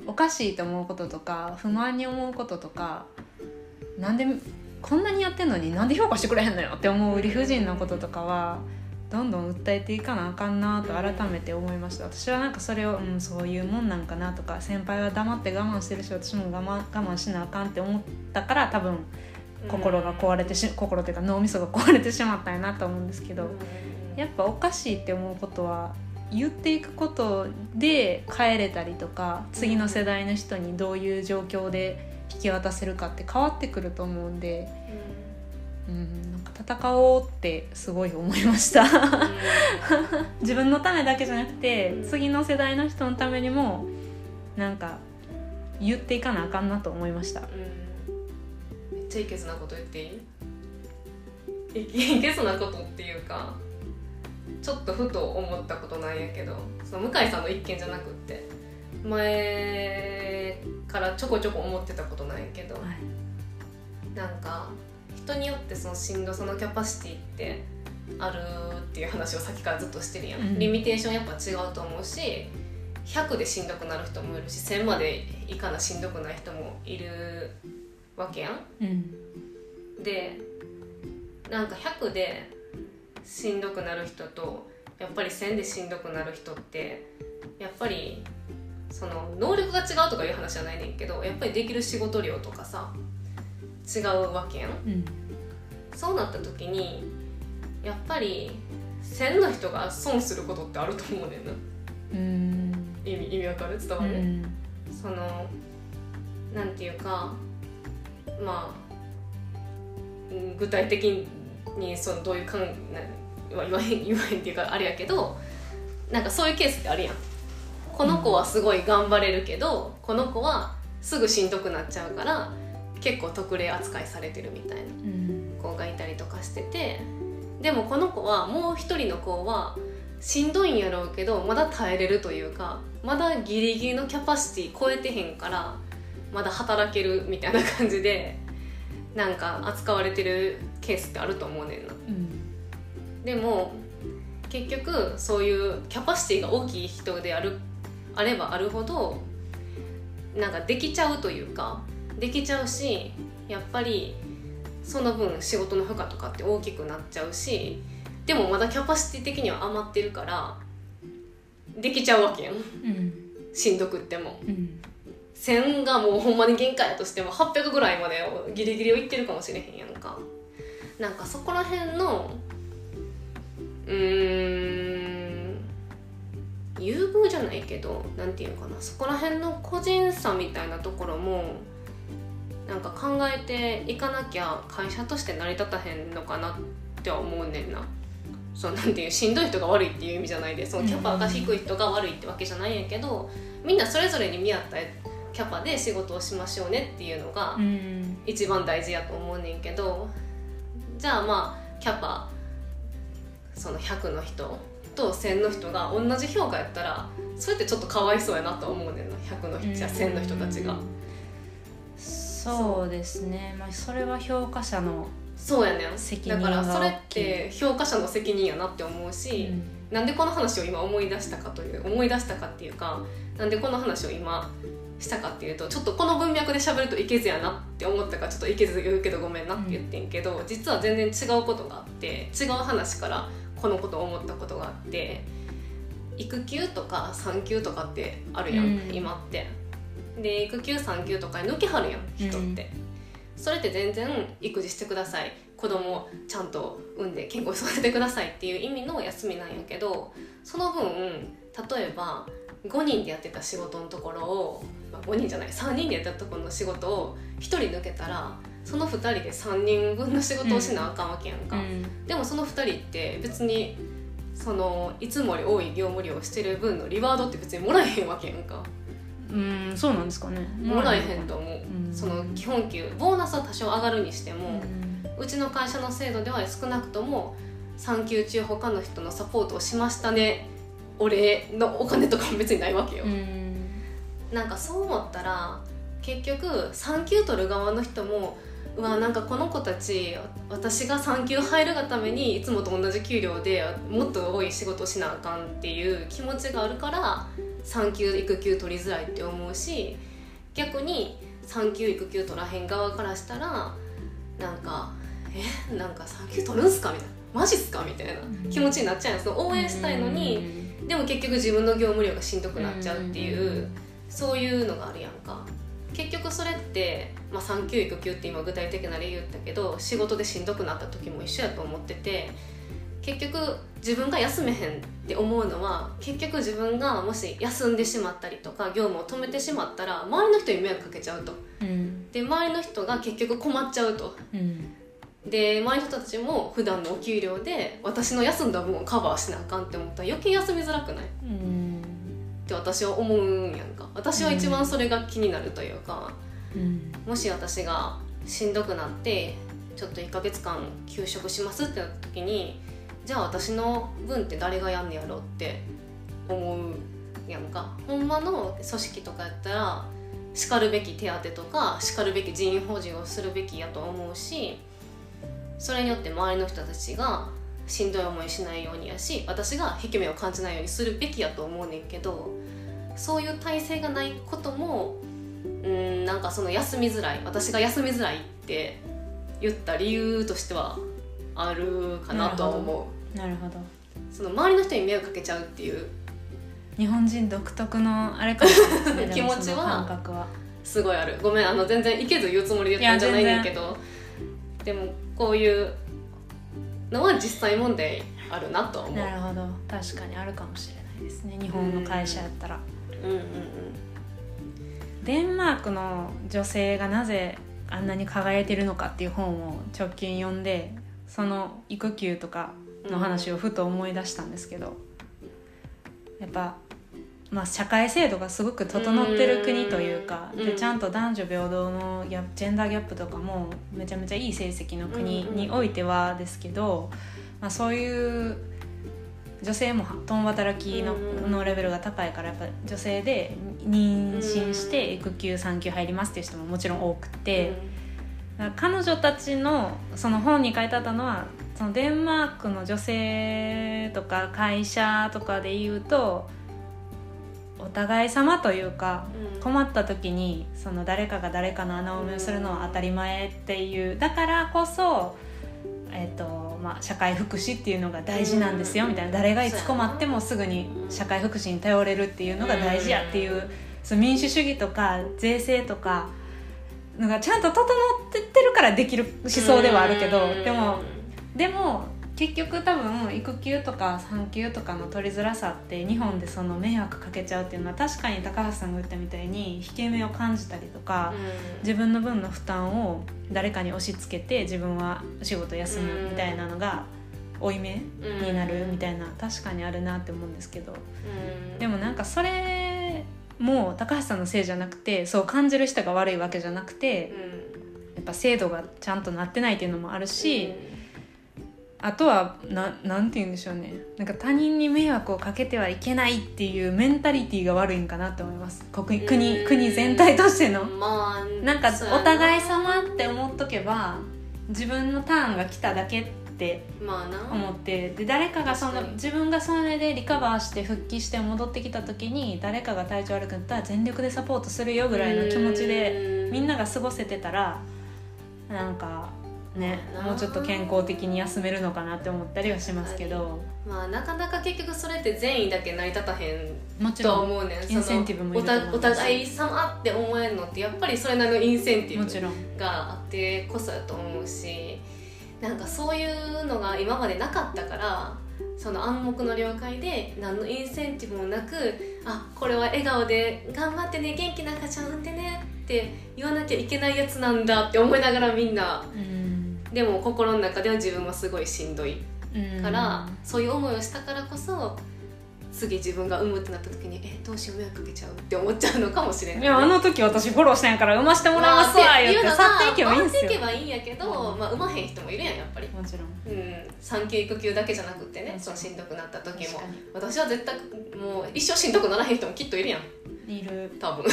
おかしいと思うこととか不満に思うこととかなんでこんなにやってんのになんで評価してくれへんのよって思う理不尽なこととかはどんどん訴えていかなあかんなと改めて思いました。私はなんかそれを、うん、そういうもんなんかなとか先輩は黙って我慢してるし私も我慢我慢しなあかんって思ったから多分心が壊れてし心というか脳みそが壊れてしまったんやなと思うんですけどやっぱおかしいって思うことは言っていくことで変えれたりとか次の世代の人にどういう状況で引き渡せるかって変わってくると思うんで、うん、なんか戦おうってすごい思いました。自分のためだけじゃなくて次の世代の人のためにもなんか言っていかなあかんなと思いました。うん。めっちゃいけずなこと言っていい？いいけずなことっていうかちょっとふと思ったことなんやけどその向井さんの一見じゃなくって前からちょこちょこ思ってたことなんやけど、なんか人によってそのしんどさのキャパシティってあるっていう話をさっきからずっとしてるやん、うん。リミテーションやっぱ違うと思うし100でしんどくなる人もいるし1000までいかなしんどくない人もいるわけやん。うん。でなんか100でしんどくなる人とやっぱり1000でしんどくなる人ってやっぱりその能力が違うとかいう話じゃないねんけどやっぱりできる仕事量とかさ違うわけやん。うん。そうなった時にやっぱり1000の人が損することってあると思うねんな。うん。意味意味わかる？伝わる、うん。そのなんていうかまあうん具体的にそのどういう感言わへん言わへんっていうかあれやけどなんかそういうケースってあるやん。この子はすごい頑張れるけどこの子はすぐしんどくなっちゃうから結構特例扱いされてるみたいなうん。子がいたりとかしててでもこの子はもう一人の子はしんどいんやろうけどまだ耐えれるというかまだギリギリのキャパシティ超えてへんからまだ働けるみたいな感じでなんか扱われてるケースってあると思うねんな。うん。でも結局そういうキャパシティが大きい人であるあればあるほどなんかできちゃうというかできちゃうしやっぱりその分仕事の負荷とかって大きくなっちゃうしでもまだキャパシティ的には余ってるからできちゃうわけやん。うん。しんどくっても。うん1000がもうほんまに限界としても800ぐらいまでギリギリをいってるかもしれへんやんか。なんかそこら辺のうーん優遇じゃないけどなんていうかな。そこら辺の個人差みたいなところもなんか考えていかなきゃ会社として成り立たへんのかなっては思うねんな。そうなんていうしんどい人が悪いっていう意味じゃないでそのキャパが低い人が悪いってわけじゃないんやけどみんなそれぞれに見合ったキャパで仕事をしましょうねっていうのがうん。一番大事やと思うねんけどじゃあまあキャパその100の人と1000の人が同じ評価やったらそれってちょっとかわいそうやなと思うねんな100の人じゃ1000の人たちが。そうですね。まあそれは評価者のそうやねん。責任がだからそれって評価者の責任やなって思うし、なんでこの話を今思い出したかという思い出したかっていうかなんでこの話を今したかっていうとちょっとこの文脈で喋るといけずやなって思ったからちょっといけず言うけどごめんなって言ってんけど、実は全然違うことがあって違う話からこのことを思ったことがあって育休とか産休とかってあるやん、うん今って。で育休産休とかに抜けはるやん人って。それって全然育児してください子供ちゃんと産んで健康に育ててくださいっていう意味の休みなんやけどその分例えば5人でやってた仕事のところを、まあ、5人じゃない3人でやってたところの仕事を1人抜けたらその2人で3人分の仕事をしなあかんわけやんか、うん。でもその2人って別にそのいつもより多い業務量をしてる分のリワードって別にもらえへんわけやんか。うんそうなんですかね。もらえへんと思う、うん。その基本給ボーナスは多少上がるにしても、うん。うちの会社の制度では少なくとも産休中他の人のサポートをしましたねお礼のお金とかも別にないわけよ、うん。なんかそう思ったら結局産休取る側の人もうわなんかこの子たち私が産休入るがためにいつもと同じ給料でもっと多い仕事をしなあかんっていう気持ちがあるから産休育休取りづらいって思うし逆に産休育休取らへん側からしたらなんか「えなんか産休取るんすか?」みたいな「マジっすか?」みたいな気持ちになっちゃうんですよ応援したいのに、でも結局自分の業務量がしんどくなっちゃうっていう、そういうのがあるやんか。結局それって、まあ、産休育休って今具体的な例言ったけど仕事でしんどくなった時も一緒やと思ってて結局自分が休めへんって思うのは結局自分がもし休んでしまったりとか業務を止めてしまったら周りの人に迷惑かけちゃうと。うん。で周りの人が結局困っちゃうと。うんで周りの人たちも普段のお給料で私の休んだ分をカバーしなあかんって思ったら余計休みづらくない？うんって私は思うんやんか。私は一番それが気になるというか、うん。もし私がしんどくなってちょっと1ヶ月間休職しますってなった時にじゃあ私の分って誰がやんねやろって思うやんか。ほんまの組織とかやったらしかるべき手当とかしかるべき人員保持をするべきやと思うしそれによって周りの人たちがしんどい思いしないようにやし私が引け目を感じないようにするべきやと思うねんけどそういう体制がないこともうんなんかその休みづらい私が休みづらいって言った理由としてはあるかなとは思う。なるほどその周りの人に迷惑かけちゃうっていう。日本人独特のあれかもしれない 気持ちは。すごいある。ごめんあの全然いけず言うつもりで言ったんじゃないねんけど。でもこういうのは実際問題あるなとは思う。なるほど。確かにあるかもしれないですね。日本の会社やったら、うんうんうん。デンマークの女性がなぜあんなに輝いてるのかっていう本を直近読んでその育休とかの話をふと思い出したんですけど、やっぱ、まあ、社会制度がすごく整ってる国というか、うん。でちゃんと男女平等のギャジェンダーギャップとかもめちゃめちゃいい成績の国においてはですけど、まあ、そういう女性も共働きの,、うんのレベルが高いからやっぱ女性で妊娠して育休産休入りますっていう人ももちろん多くて。彼女たちのその本に書いてあったのはそのデンマークの女性とか会社とかで言うとお互い様というかうん。困った時にその誰かが誰かの穴埋めをするのは当たり前っていうだからこそ、えーとまあ、社会福祉っていうのが大事なんですよみたいな。誰がいつ困ってもすぐに社会福祉に頼れるっていうのが大事やっていうその民主主義とか税制とかのがちゃんと整ってってるからできる思想ではあるけどうん。でもでも結局多分育休とか産休とかの取りづらさって日本でその迷惑かけちゃうっていうのは確かに高橋さんが言ったみたいに引け目を感じたりとか、自分の分の負担を誰かに押し付けて自分は仕事休むみたいなのが負い目になるみたいな確かにあるなって思うんですけど。でもなんかそれも高橋さんのせいじゃなくてそう感じる人が悪いわけじゃなくてやっぱ制度がちゃん。となってないっていうのもあるし、あとはななんて言うんでしょうね。なんか他人に迷惑をかけてはいけないっていうメンタリティーが悪いんかなって思います。国国国全体としての。まあ なんかお互い様って思っとけば自分のターンが来ただけって思ってで誰かがその自分がそれでリカバーして復帰して戻ってきた時に誰かが体調悪くなったら全力でサポートするよぐらいの気持ちでみんなが過ごせてたらなんかねもうちょっと健康的に休めるのかなって思ったりはしますけど。まあなかなか結局それって善意だけ成り立たへん。もちろん。とは思うねんインセンティブもいると思お互い様って思えるのってやっぱりそれなりのインセンティブがあってこそだと思うし。なんかそういうのが今までなかったからその暗黙の了解で何のインセンティブもなくあこれは笑顔で頑張ってね元気な赤ちゃん産んでねって言わなきゃいけないやつなんだって思いながらみんなうんでも心の中では自分はすごいしんどいうん。から、そういう思いをしたからこそ次自分が産むってなった時にえどうしよう迷惑かけちゃうって思っちゃうのかもしれない、いやあの時私フォローしたんやから産ましてもらいますわ言って去っていけばいいんですよ。去っていけばいいんやけど、まあ、産まへん人もいるやんやっぱり、もちろん。うん、産休育休だけじゃなくてねうんそのしんどくなった時も。私は絶対もう一生しんどくならへん人もきっといるやん。いる、多分。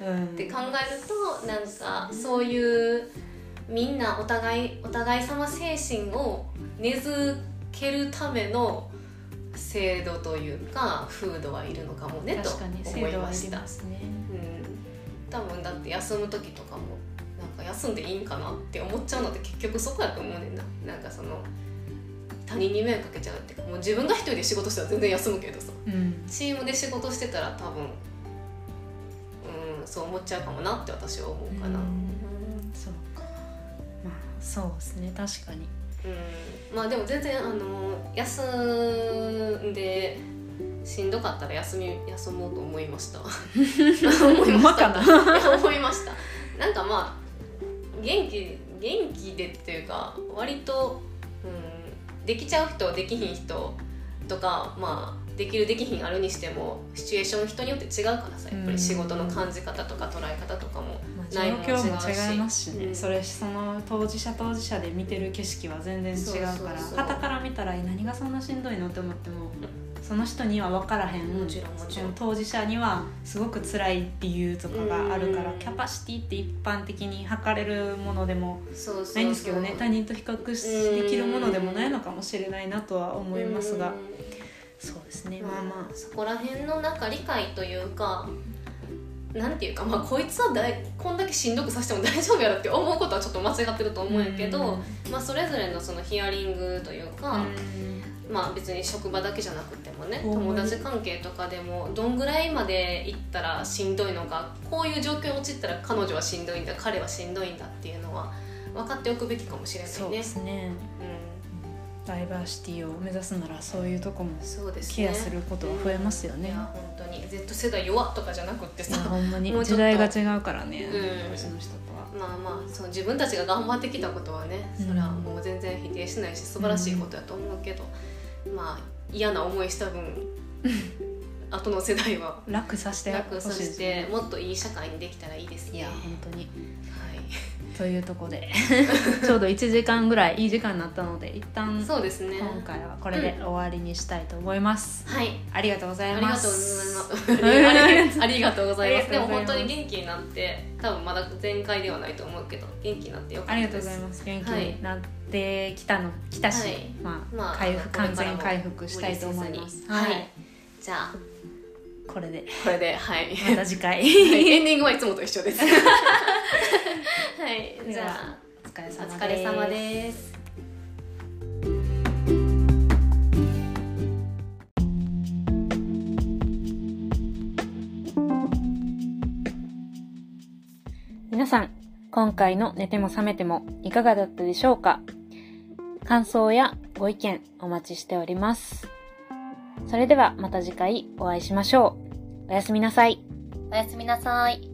うん、って考えるとなんかそういうみんなお互いお互い様精神を根付けるための制度というか風土はいるのかもねと確かに思いいました。ね。うん、多分だって休む時とかもなんか休んでいいんかなって思っちゃうのって結局そこやと思うねんな。なんかその他人に迷惑かけちゃうっていうかもう自分が一人で仕事したら全然休むけどさ。うん。チームで仕事してたら多分うんそう思っちゃうかもなって私は思うかな、ううんそうですね確かに。まあでも全然あの休んでしんどかったら休み休もうと 思いました。思いました。思いました。なんかまあ元気元気でっていうか割と、うん、できちゃう人できひん人とかまあできるできひんあるにしてもシチュエーション人によって違うからさやっぱり仕事の感じ方とか捉え方とかも。まあ、状況も違いますしね、うん。それその当事者当事者で見てる景色は全然違うから。傍から見たら何がそんなしんどいの？って思ってもその人には分からへん。もちろんもちろん。当事者にはすごく辛い理由とかがあるからうん。キャパシティって一般的に測れるものでもないんですけどね。他人と比較できるものでもないのかもしれないなとは思いますが。うん。そうですね。まあまあそこら辺のなんか理解というかなんていうかまあこいつはだいこんだけしんどくさせても大丈夫やろって思うことはちょっと間違ってると思うんやけど、まあ、それぞれのそのヒアリングというか、まあ別に職場だけじゃなくてもね友達関係とかでもどんぐらいまで行ったらしんどいのかこういう状況に陥ったら彼女はしんどいんだ彼はしんどいんだっていうのは分かっておくべきかもしれないね。そうですね。うダイバーシティを目指すならそういうとこもん、そうですね。ケアすることは増えますよね。いや本当に。Z 世代弱とかじゃなくってさ。ほんまに。時代が違うからねうん。私の人とは。まあまあそう自分たちが頑張ってきたことはねそれはもう全然否定しないし素晴らしいことやと思うけど、まあ嫌な思いした分 後の世代は楽させてほ楽させてもっといい社会にできたらいいですね。いや本当に。はというとこで。ちょうど1時間ぐらいいい時間になったので一旦い、そうですね。今回はこれで終わりにしたいと思います、はい、ありがとうございありがとうごます ざいます。ありがとうございます。でありがとうございます。も本当に元気になって、多分まだ全開ではないと思うけど、元気になってよかったありです。がとうございます元気になってきたの来たし、はい。まあ、まあ回復完全回復したいと思います。無理せずに。はい。じゃあこれで。これではい。また次回。エンディングはいつもと一緒です。はい、じゃあお疲れお様です。疲れ様です。皆さん今回の寝ても覚めてもいかがだったでしょうか？感想やご意見お待ちしておりますそれではまた次回お会いしましょうおやすみなさいおやすみなさい。